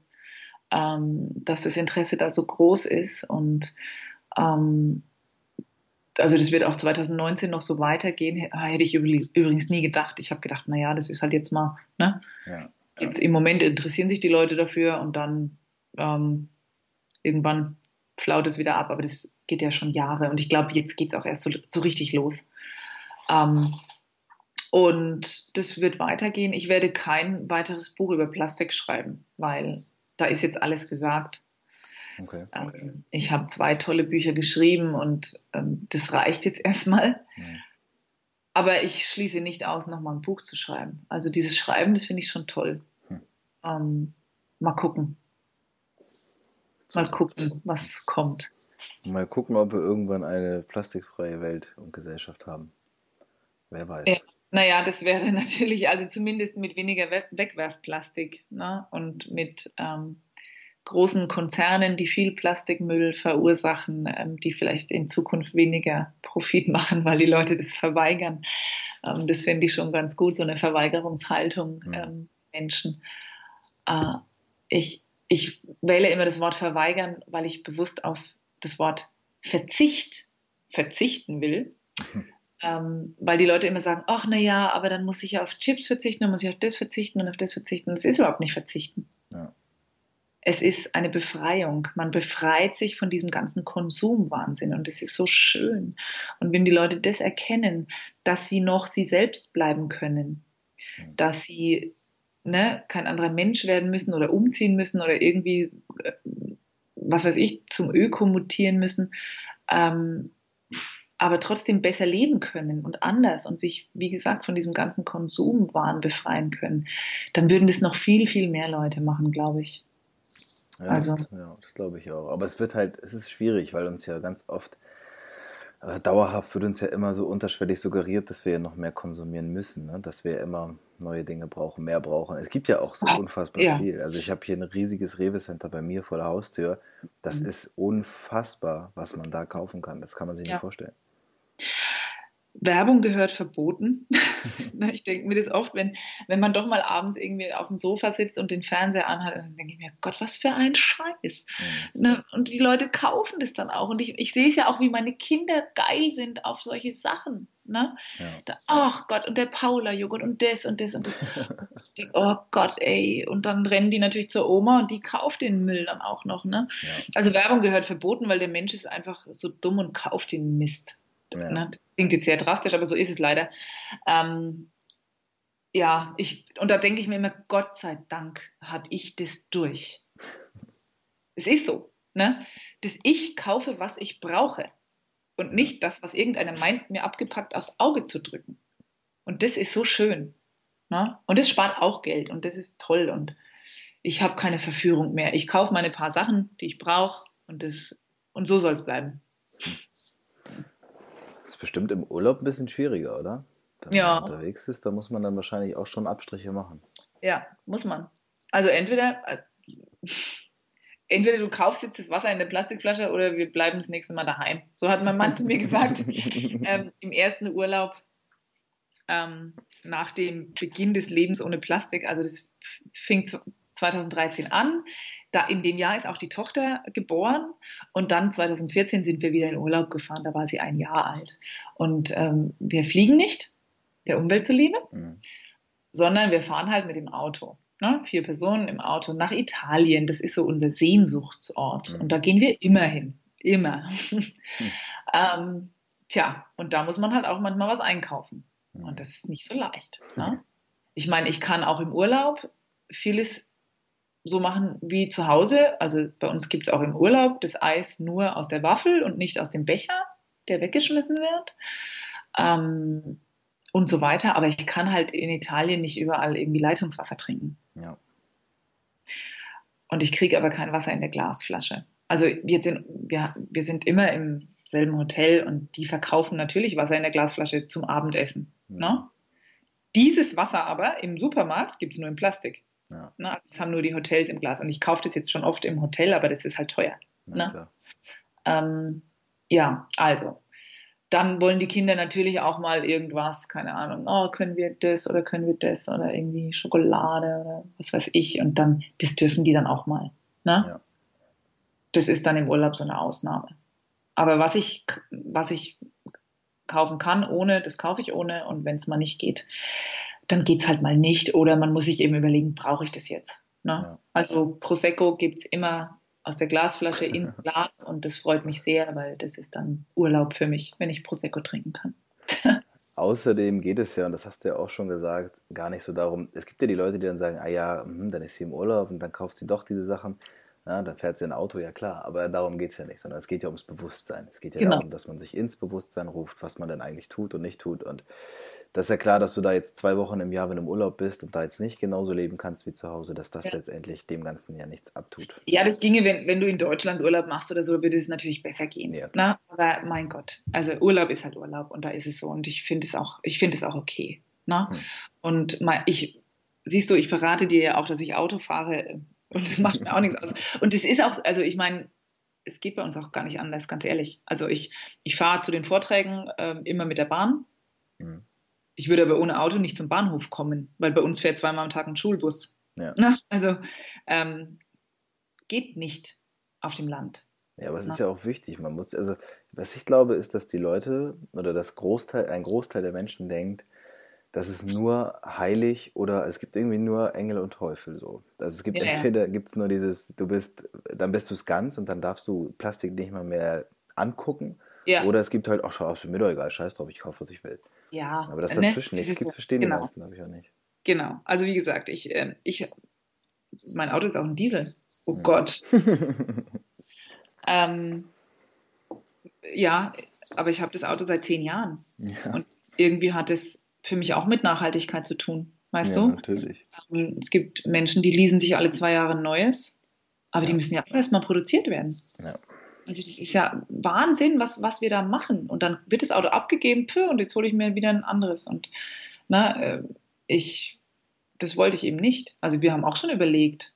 ähm, dass das Interesse da so groß ist und ähm, also das wird auch 2019 noch so weitergehen, hätte ich übrigens nie gedacht. Ich habe gedacht, naja, das ist halt jetzt mal, ne? Ja, Jetzt im Moment interessieren sich die Leute dafür und dann ähm, irgendwann flaut es wieder ab, aber das geht ja schon Jahre und ich glaube, jetzt geht es auch erst so, so richtig los. Ähm, und das wird weitergehen. Ich werde kein weiteres Buch über Plastik schreiben, weil da ist jetzt alles gesagt. Okay. Ähm, ich habe zwei tolle Bücher geschrieben und ähm, das reicht jetzt erstmal. Ja. Aber ich schließe nicht aus, nochmal ein Buch zu schreiben. Also dieses Schreiben, das finde ich schon toll. Hm. Ähm, mal gucken. Mal gucken, was kommt. Mal gucken, ob wir irgendwann eine plastikfreie Welt und Gesellschaft haben. Wer weiß. Ja, naja, das wäre natürlich, also zumindest mit weniger Wegwerfplastik ne? und mit ähm, großen Konzernen, die viel Plastikmüll verursachen, ähm, die vielleicht in Zukunft weniger Profit machen, weil die Leute das verweigern. Ähm, das finde ich schon ganz gut, so eine Verweigerungshaltung ähm, Menschen. Äh, ich, ich wähle immer das Wort verweigern, weil ich bewusst auf das Wort Verzicht verzichten will. Ähm, weil die Leute immer sagen, ach na ja, aber dann muss ich auf Chips verzichten, dann muss ich auf das verzichten und auf das verzichten. Das ist überhaupt nicht verzichten. Ja. Es ist eine Befreiung. Man befreit sich von diesem ganzen Konsumwahnsinn und es ist so schön. Und wenn die Leute das erkennen, dass sie noch sie selbst bleiben können, dass sie ne, kein anderer Mensch werden müssen oder umziehen müssen oder irgendwie, äh, was weiß ich, zum Öko mutieren müssen, ähm, aber trotzdem besser leben können und anders und sich, wie gesagt, von diesem ganzen Konsumwahn befreien können, dann würden das noch viel, viel mehr Leute machen, glaube ich. Ja, also. das, ja, das glaube ich auch. Aber es wird halt, es ist schwierig, weil uns ja ganz oft, äh, dauerhaft wird uns ja immer so unterschwellig suggeriert, dass wir ja noch mehr konsumieren müssen, ne? dass wir immer neue Dinge brauchen, mehr brauchen. Es gibt ja auch so unfassbar ja. viel. Also ich habe hier ein riesiges Rewe-Center bei mir vor der Haustür. Das mhm. ist unfassbar, was man da kaufen kann. Das kann man sich ja. nicht vorstellen. Werbung gehört verboten. Ne, ich denke mir das oft, wenn, wenn man doch mal abends irgendwie auf dem Sofa sitzt und den Fernseher anhat, dann denke ich mir, Gott, was für ein Scheiß. Mhm. Und die Leute kaufen das dann auch. Und ich, ich sehe es ja auch, wie meine Kinder geil sind auf solche Sachen. Ne? Ja. Da, ach Gott, und der Paula-Joghurt und das und das und das. die, oh Gott, ey. Und dann rennen die natürlich zur Oma und die kauft den Müll dann auch noch. Ne? Ja. Also Werbung gehört verboten, weil der Mensch ist einfach so dumm und kauft den Mist. Ja. Ne? Klingt jetzt sehr drastisch, aber so ist es leider. Ähm, ja, ich, und da denke ich mir immer, Gott sei Dank habe ich das durch. es ist so, ne? Dass ich kaufe, was ich brauche. Und nicht das, was irgendeiner meint, mir abgepackt aufs Auge zu drücken. Und das ist so schön. Ne? Und das spart auch Geld und das ist toll. Und ich habe keine Verführung mehr. Ich kaufe meine paar Sachen, die ich brauche und, und so soll es bleiben ist bestimmt im Urlaub ein bisschen schwieriger, oder? Wenn ja. man unterwegs ist, da muss man dann wahrscheinlich auch schon Abstriche machen. Ja, muss man. Also entweder, äh, entweder du kaufst jetzt das Wasser in der Plastikflasche oder wir bleiben das nächste Mal daheim. So hat mein Mann zu mir gesagt. ähm, Im ersten Urlaub ähm, nach dem Beginn des Lebens ohne Plastik, also das fing 2013 an. Da in dem Jahr ist auch die Tochter geboren und dann 2014 sind wir wieder in Urlaub gefahren. Da war sie ein Jahr alt. Und ähm, wir fliegen nicht, der Umwelt zuliebe, mhm. sondern wir fahren halt mit dem Auto. Ne? Vier Personen im Auto nach Italien. Das ist so unser Sehnsuchtsort. Mhm. Und da gehen wir immer hin. Immer. Mhm. ähm, tja, und da muss man halt auch manchmal was einkaufen. Mhm. Und das ist nicht so leicht. Ne? Ich meine, ich kann auch im Urlaub vieles so machen wie zu Hause. Also bei uns gibt es auch im Urlaub das Eis nur aus der Waffel und nicht aus dem Becher, der weggeschmissen wird. Ähm, und so weiter. Aber ich kann halt in Italien nicht überall irgendwie Leitungswasser trinken. Ja. Und ich kriege aber kein Wasser in der Glasflasche. Also wir sind, wir, wir sind immer im selben Hotel und die verkaufen natürlich Wasser in der Glasflasche zum Abendessen. Ja. Ne? Dieses Wasser aber im Supermarkt gibt es nur in Plastik. Ja. Ne? Das haben nur die Hotels im Glas. Und ich kaufe das jetzt schon oft im Hotel, aber das ist halt teuer. Ne? Ähm, ja, also. Dann wollen die Kinder natürlich auch mal irgendwas, keine Ahnung, oh, können wir das oder können wir das oder irgendwie Schokolade oder was weiß ich. Und dann, das dürfen die dann auch mal. Ne? Ja. Das ist dann im Urlaub so eine Ausnahme. Aber was ich, was ich kaufen kann ohne, das kaufe ich ohne und wenn es mal nicht geht, dann geht es halt mal nicht. Oder man muss sich eben überlegen, brauche ich das jetzt? Ne? Ja. Also Prosecco gibt es immer aus der Glasflasche ins Glas und das freut mich sehr, weil das ist dann Urlaub für mich, wenn ich Prosecco trinken kann. Außerdem geht es ja, und das hast du ja auch schon gesagt, gar nicht so darum, es gibt ja die Leute, die dann sagen, ah ja, hm, dann ist sie im Urlaub und dann kauft sie doch diese Sachen. Ja, dann fährt sie ein Auto, ja klar, aber darum geht es ja nicht, sondern es geht ja ums Bewusstsein. Es geht ja Genau. darum, dass man sich ins Bewusstsein ruft, was man denn eigentlich tut und nicht tut. Und das ist ja klar, dass du da jetzt zwei Wochen im Jahr, wenn du im Urlaub bist und da jetzt nicht genauso leben kannst wie zu Hause, dass das Ja. letztendlich dem Ganzen ja nichts abtut. Ja, das ginge, wenn, wenn du in Deutschland Urlaub machst oder so, würde es natürlich besser gehen. Ja, ne? Aber mein Gott, also Urlaub ist halt Urlaub und da ist es so und ich finde es auch, ich finde es auch okay. Ne? Hm. Und mal, ich, siehst du, ich verrate dir ja auch, dass ich Auto fahre und das macht mir auch nichts aus. Und es ist auch, also ich meine, es geht bei uns auch gar nicht anders, ganz ehrlich. Also ich, ich fahre zu den Vorträgen ähm, immer mit der Bahn. Mhm. Ich würde aber ohne Auto nicht zum Bahnhof kommen, weil bei uns fährt zweimal am Tag ein Schulbus. Ja. Ne? Also ähm, geht nicht auf dem Land. Ja, aber es ist ja auch wichtig. Man muss, also, was ich glaube, ist, dass die Leute oder das Großteil, ein Großteil der Menschen denkt, dass es nur heilig oder es gibt irgendwie nur Engel und Teufel so. Also es gibt Ja, ja. entweder gibt es nur dieses, du bist, dann bist du es ganz und dann darfst du Plastik nicht mal mehr angucken. Ja, Oder es gibt halt, ach schau, ist mir doch egal, scheiß drauf, ich kaufe, was ich will. Ja. Aber das ne? dazwischen nichts Das ist gibt, verstehen die genau. meisten, glaube ich auch nicht. Genau. Also wie gesagt, ich, ähm, ich, mein Auto ist auch ein Diesel. Oh Ja. Gott. Ähm, ja, aber ich habe das Auto seit zehn Jahren. Ja, Und irgendwie hat es für mich auch mit Nachhaltigkeit zu tun. Weißt ja du? natürlich. Ähm, Es gibt Menschen, die leasen sich alle zwei Jahre ein neues, aber die müssen ja auch erstmal produziert werden. Ja. Also das ist ja Wahnsinn, was, was wir da machen. Und dann wird das Auto abgegeben, pö, und jetzt hole ich mir wieder ein anderes. Und na, äh, ich, das wollte ich eben nicht. Also wir haben auch schon überlegt,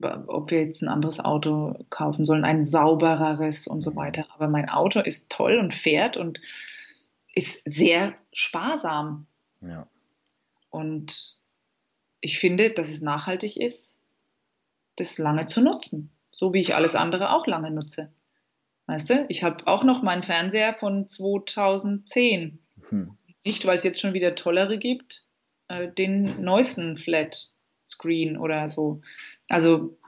ob wir jetzt ein anderes Auto kaufen sollen, ein saubereres und so weiter. Aber mein Auto ist toll und fährt und ist sehr sparsam. Ja. Und ich finde, dass es nachhaltig ist, das lange zu nutzen. So wie ich alles andere auch lange nutze. Weißt du, ich habe auch noch meinen Fernseher von 2010. Hm. Nicht, weil es jetzt schon wieder tollere gibt, äh, den neuesten Flat Screen oder so. Also,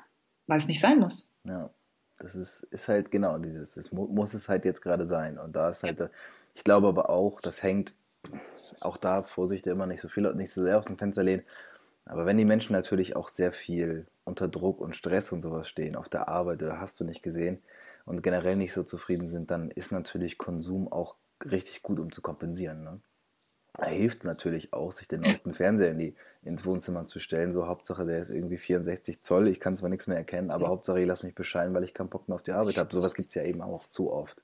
weil es nicht sein muss. Ja, das ist, ist halt genau dieses, es mu muss es halt jetzt gerade sein. Und da ist halt, ich glaube aber auch, das hängt, auch da, Vorsicht, immer nicht so viel, nicht so sehr aus dem Fenster lehnen. Aber wenn die Menschen natürlich auch sehr viel unter Druck und Stress und sowas stehen, auf der Arbeit oder hast du nicht gesehen und generell nicht so zufrieden sind, dann ist natürlich Konsum auch richtig gut, um zu kompensieren. Ne? Da hilft es natürlich auch, sich den neuesten Fernseher in die, ins Wohnzimmer zu stellen. So, Hauptsache, der ist irgendwie 64 Zoll. Ich kann zwar nichts mehr erkennen, aber Ja. Hauptsache, ich lasse mich bescheiden, weil ich keinen Bock mehr auf die Arbeit habe. Sowas gibt es ja eben auch zu oft.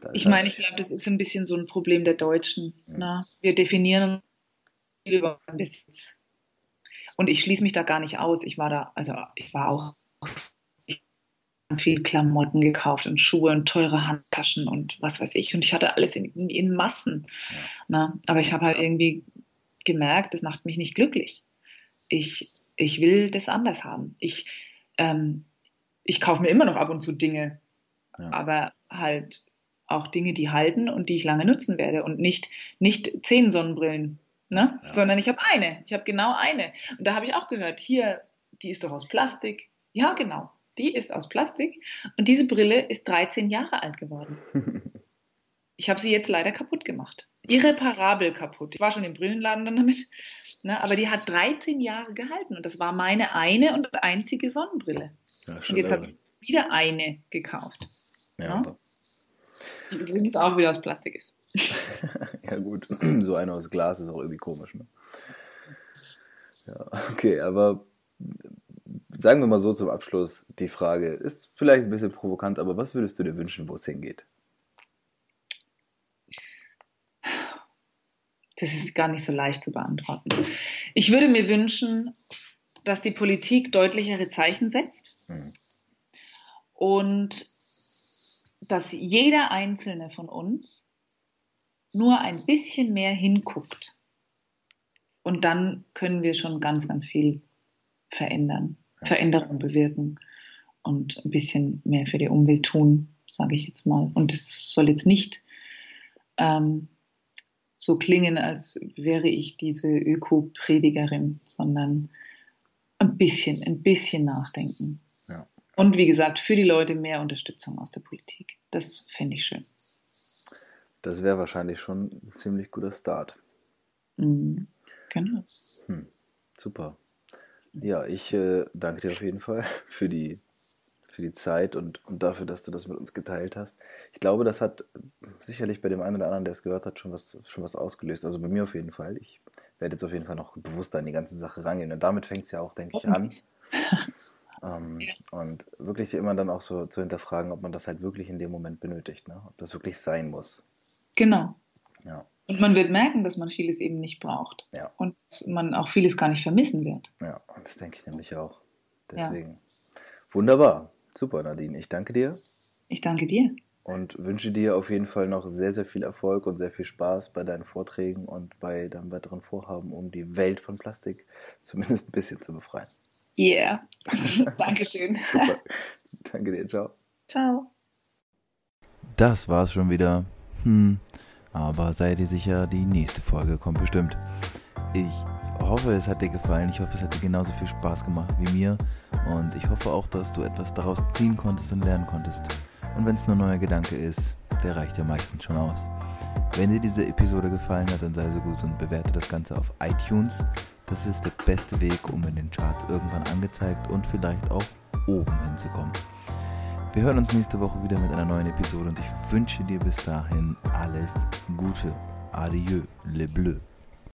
Da Ich meine, ich halt- glaube, das ist ein bisschen so ein Problem der Deutschen. Ja. Ne? Wir definieren über den Besitz. Und ich schließe mich da gar nicht aus. Ich war da, also ich war auch ganz viel Klamotten gekauft und Schuhe und teure Handtaschen und was weiß ich. Und ich hatte alles in, in, in Massen. Ne? Aber ich habe halt irgendwie gemerkt, das macht mich nicht glücklich. Ich, ich will das anders haben. Ich, ähm, ich kaufe mir immer noch ab und zu Dinge, Ja. aber halt auch Dinge, die halten und die ich lange nutzen werde und nicht, nicht zehn Sonnenbrillen, ne? Ja. sondern ich habe eine. Ich habe genau eine. Und da habe ich auch gehört, hier, die ist doch aus Plastik. Ja, genau, die ist aus Plastik und diese Brille ist 13 Jahre alt geworden. Ich habe sie jetzt leider kaputt gemacht. Irreparabel kaputt. Ich war schon im Brillenladen dann damit, ne? aber die hat 13 Jahre gehalten und das war meine eine und einzige Sonnenbrille. ja, Und jetzt habe ich wieder eine gekauft, ja. die übrigens auch wieder aus Plastik ist. ja, gut. So einer aus Glas ist auch irgendwie komisch. Ne? Ja, okay, aber sagen wir mal so zum Abschluss die Frage, ist vielleicht ein bisschen provokant, aber was würdest du dir wünschen, wo es hingeht? Das ist gar nicht so leicht zu beantworten. Ich würde mir wünschen, dass die Politik deutlichere Zeichen setzt Hm. und dass jeder einzelne von uns nur ein bisschen mehr hinguckt. Und dann können wir schon ganz, ganz viel verändern, Ja. Veränderung bewirken und ein bisschen mehr für die Umwelt tun, sage ich jetzt mal. Und es soll jetzt nicht ähm, so klingen, als wäre ich diese Öko-Predigerin, sondern ein bisschen, ein bisschen nachdenken. Ja. Und wie gesagt, für die Leute mehr Unterstützung aus der Politik. Das fände ich schön. Das wäre wahrscheinlich schon ein ziemlich guter Start. Mhm. Genau. Hm. Super. Ja, ich äh, danke dir auf jeden Fall für die, für die Zeit und, und dafür, dass du das mit uns geteilt hast. Ich glaube, das hat sicherlich bei dem einen oder anderen, der es gehört hat, schon was, schon was ausgelöst. Also bei mir auf jeden Fall. Ich werde jetzt auf jeden Fall noch bewusster an die ganze Sache rangehen. Und damit fängt es ja auch, denke ich, an. Ähm. Und wirklich immer dann auch so zu hinterfragen, ob man das halt wirklich in dem Moment benötigt, ne? ob das wirklich sein muss. Genau. Ja. Und man wird merken, dass man vieles eben nicht braucht. Ja. Und man auch vieles gar nicht vermissen wird. Ja, das denke ich nämlich auch. Deswegen. Ja. Wunderbar. Super, Nadine. Ich danke dir. Ich danke dir. Und wünsche dir auf jeden Fall noch sehr, sehr viel Erfolg und sehr viel Spaß bei deinen Vorträgen und bei deinem weiteren Vorhaben, um die Welt von Plastik zumindest ein bisschen zu befreien. Yeah. Dankeschön. Super. Danke dir. Ciao. Ciao. Das war's schon wieder. Hm. Aber sei dir sicher, die nächste Folge kommt bestimmt. Ich hoffe, es hat dir gefallen. Ich hoffe, es hat dir genauso viel Spaß gemacht wie mir. Und ich hoffe auch, dass du etwas daraus ziehen konntest und lernen konntest. Und wenn es nur ein neuer Gedanke ist, der reicht ja meistens schon aus. Wenn dir diese Episode gefallen hat, dann sei so gut und bewerte das Ganze auf iTunes. Das ist der beste Weg, um in den Charts irgendwann angezeigt und vielleicht auch oben hinzukommen. Wir hören uns nächste Woche wieder mit einer neuen Episode und ich wünsche dir bis dahin alles Gute. Adieu, le bleu.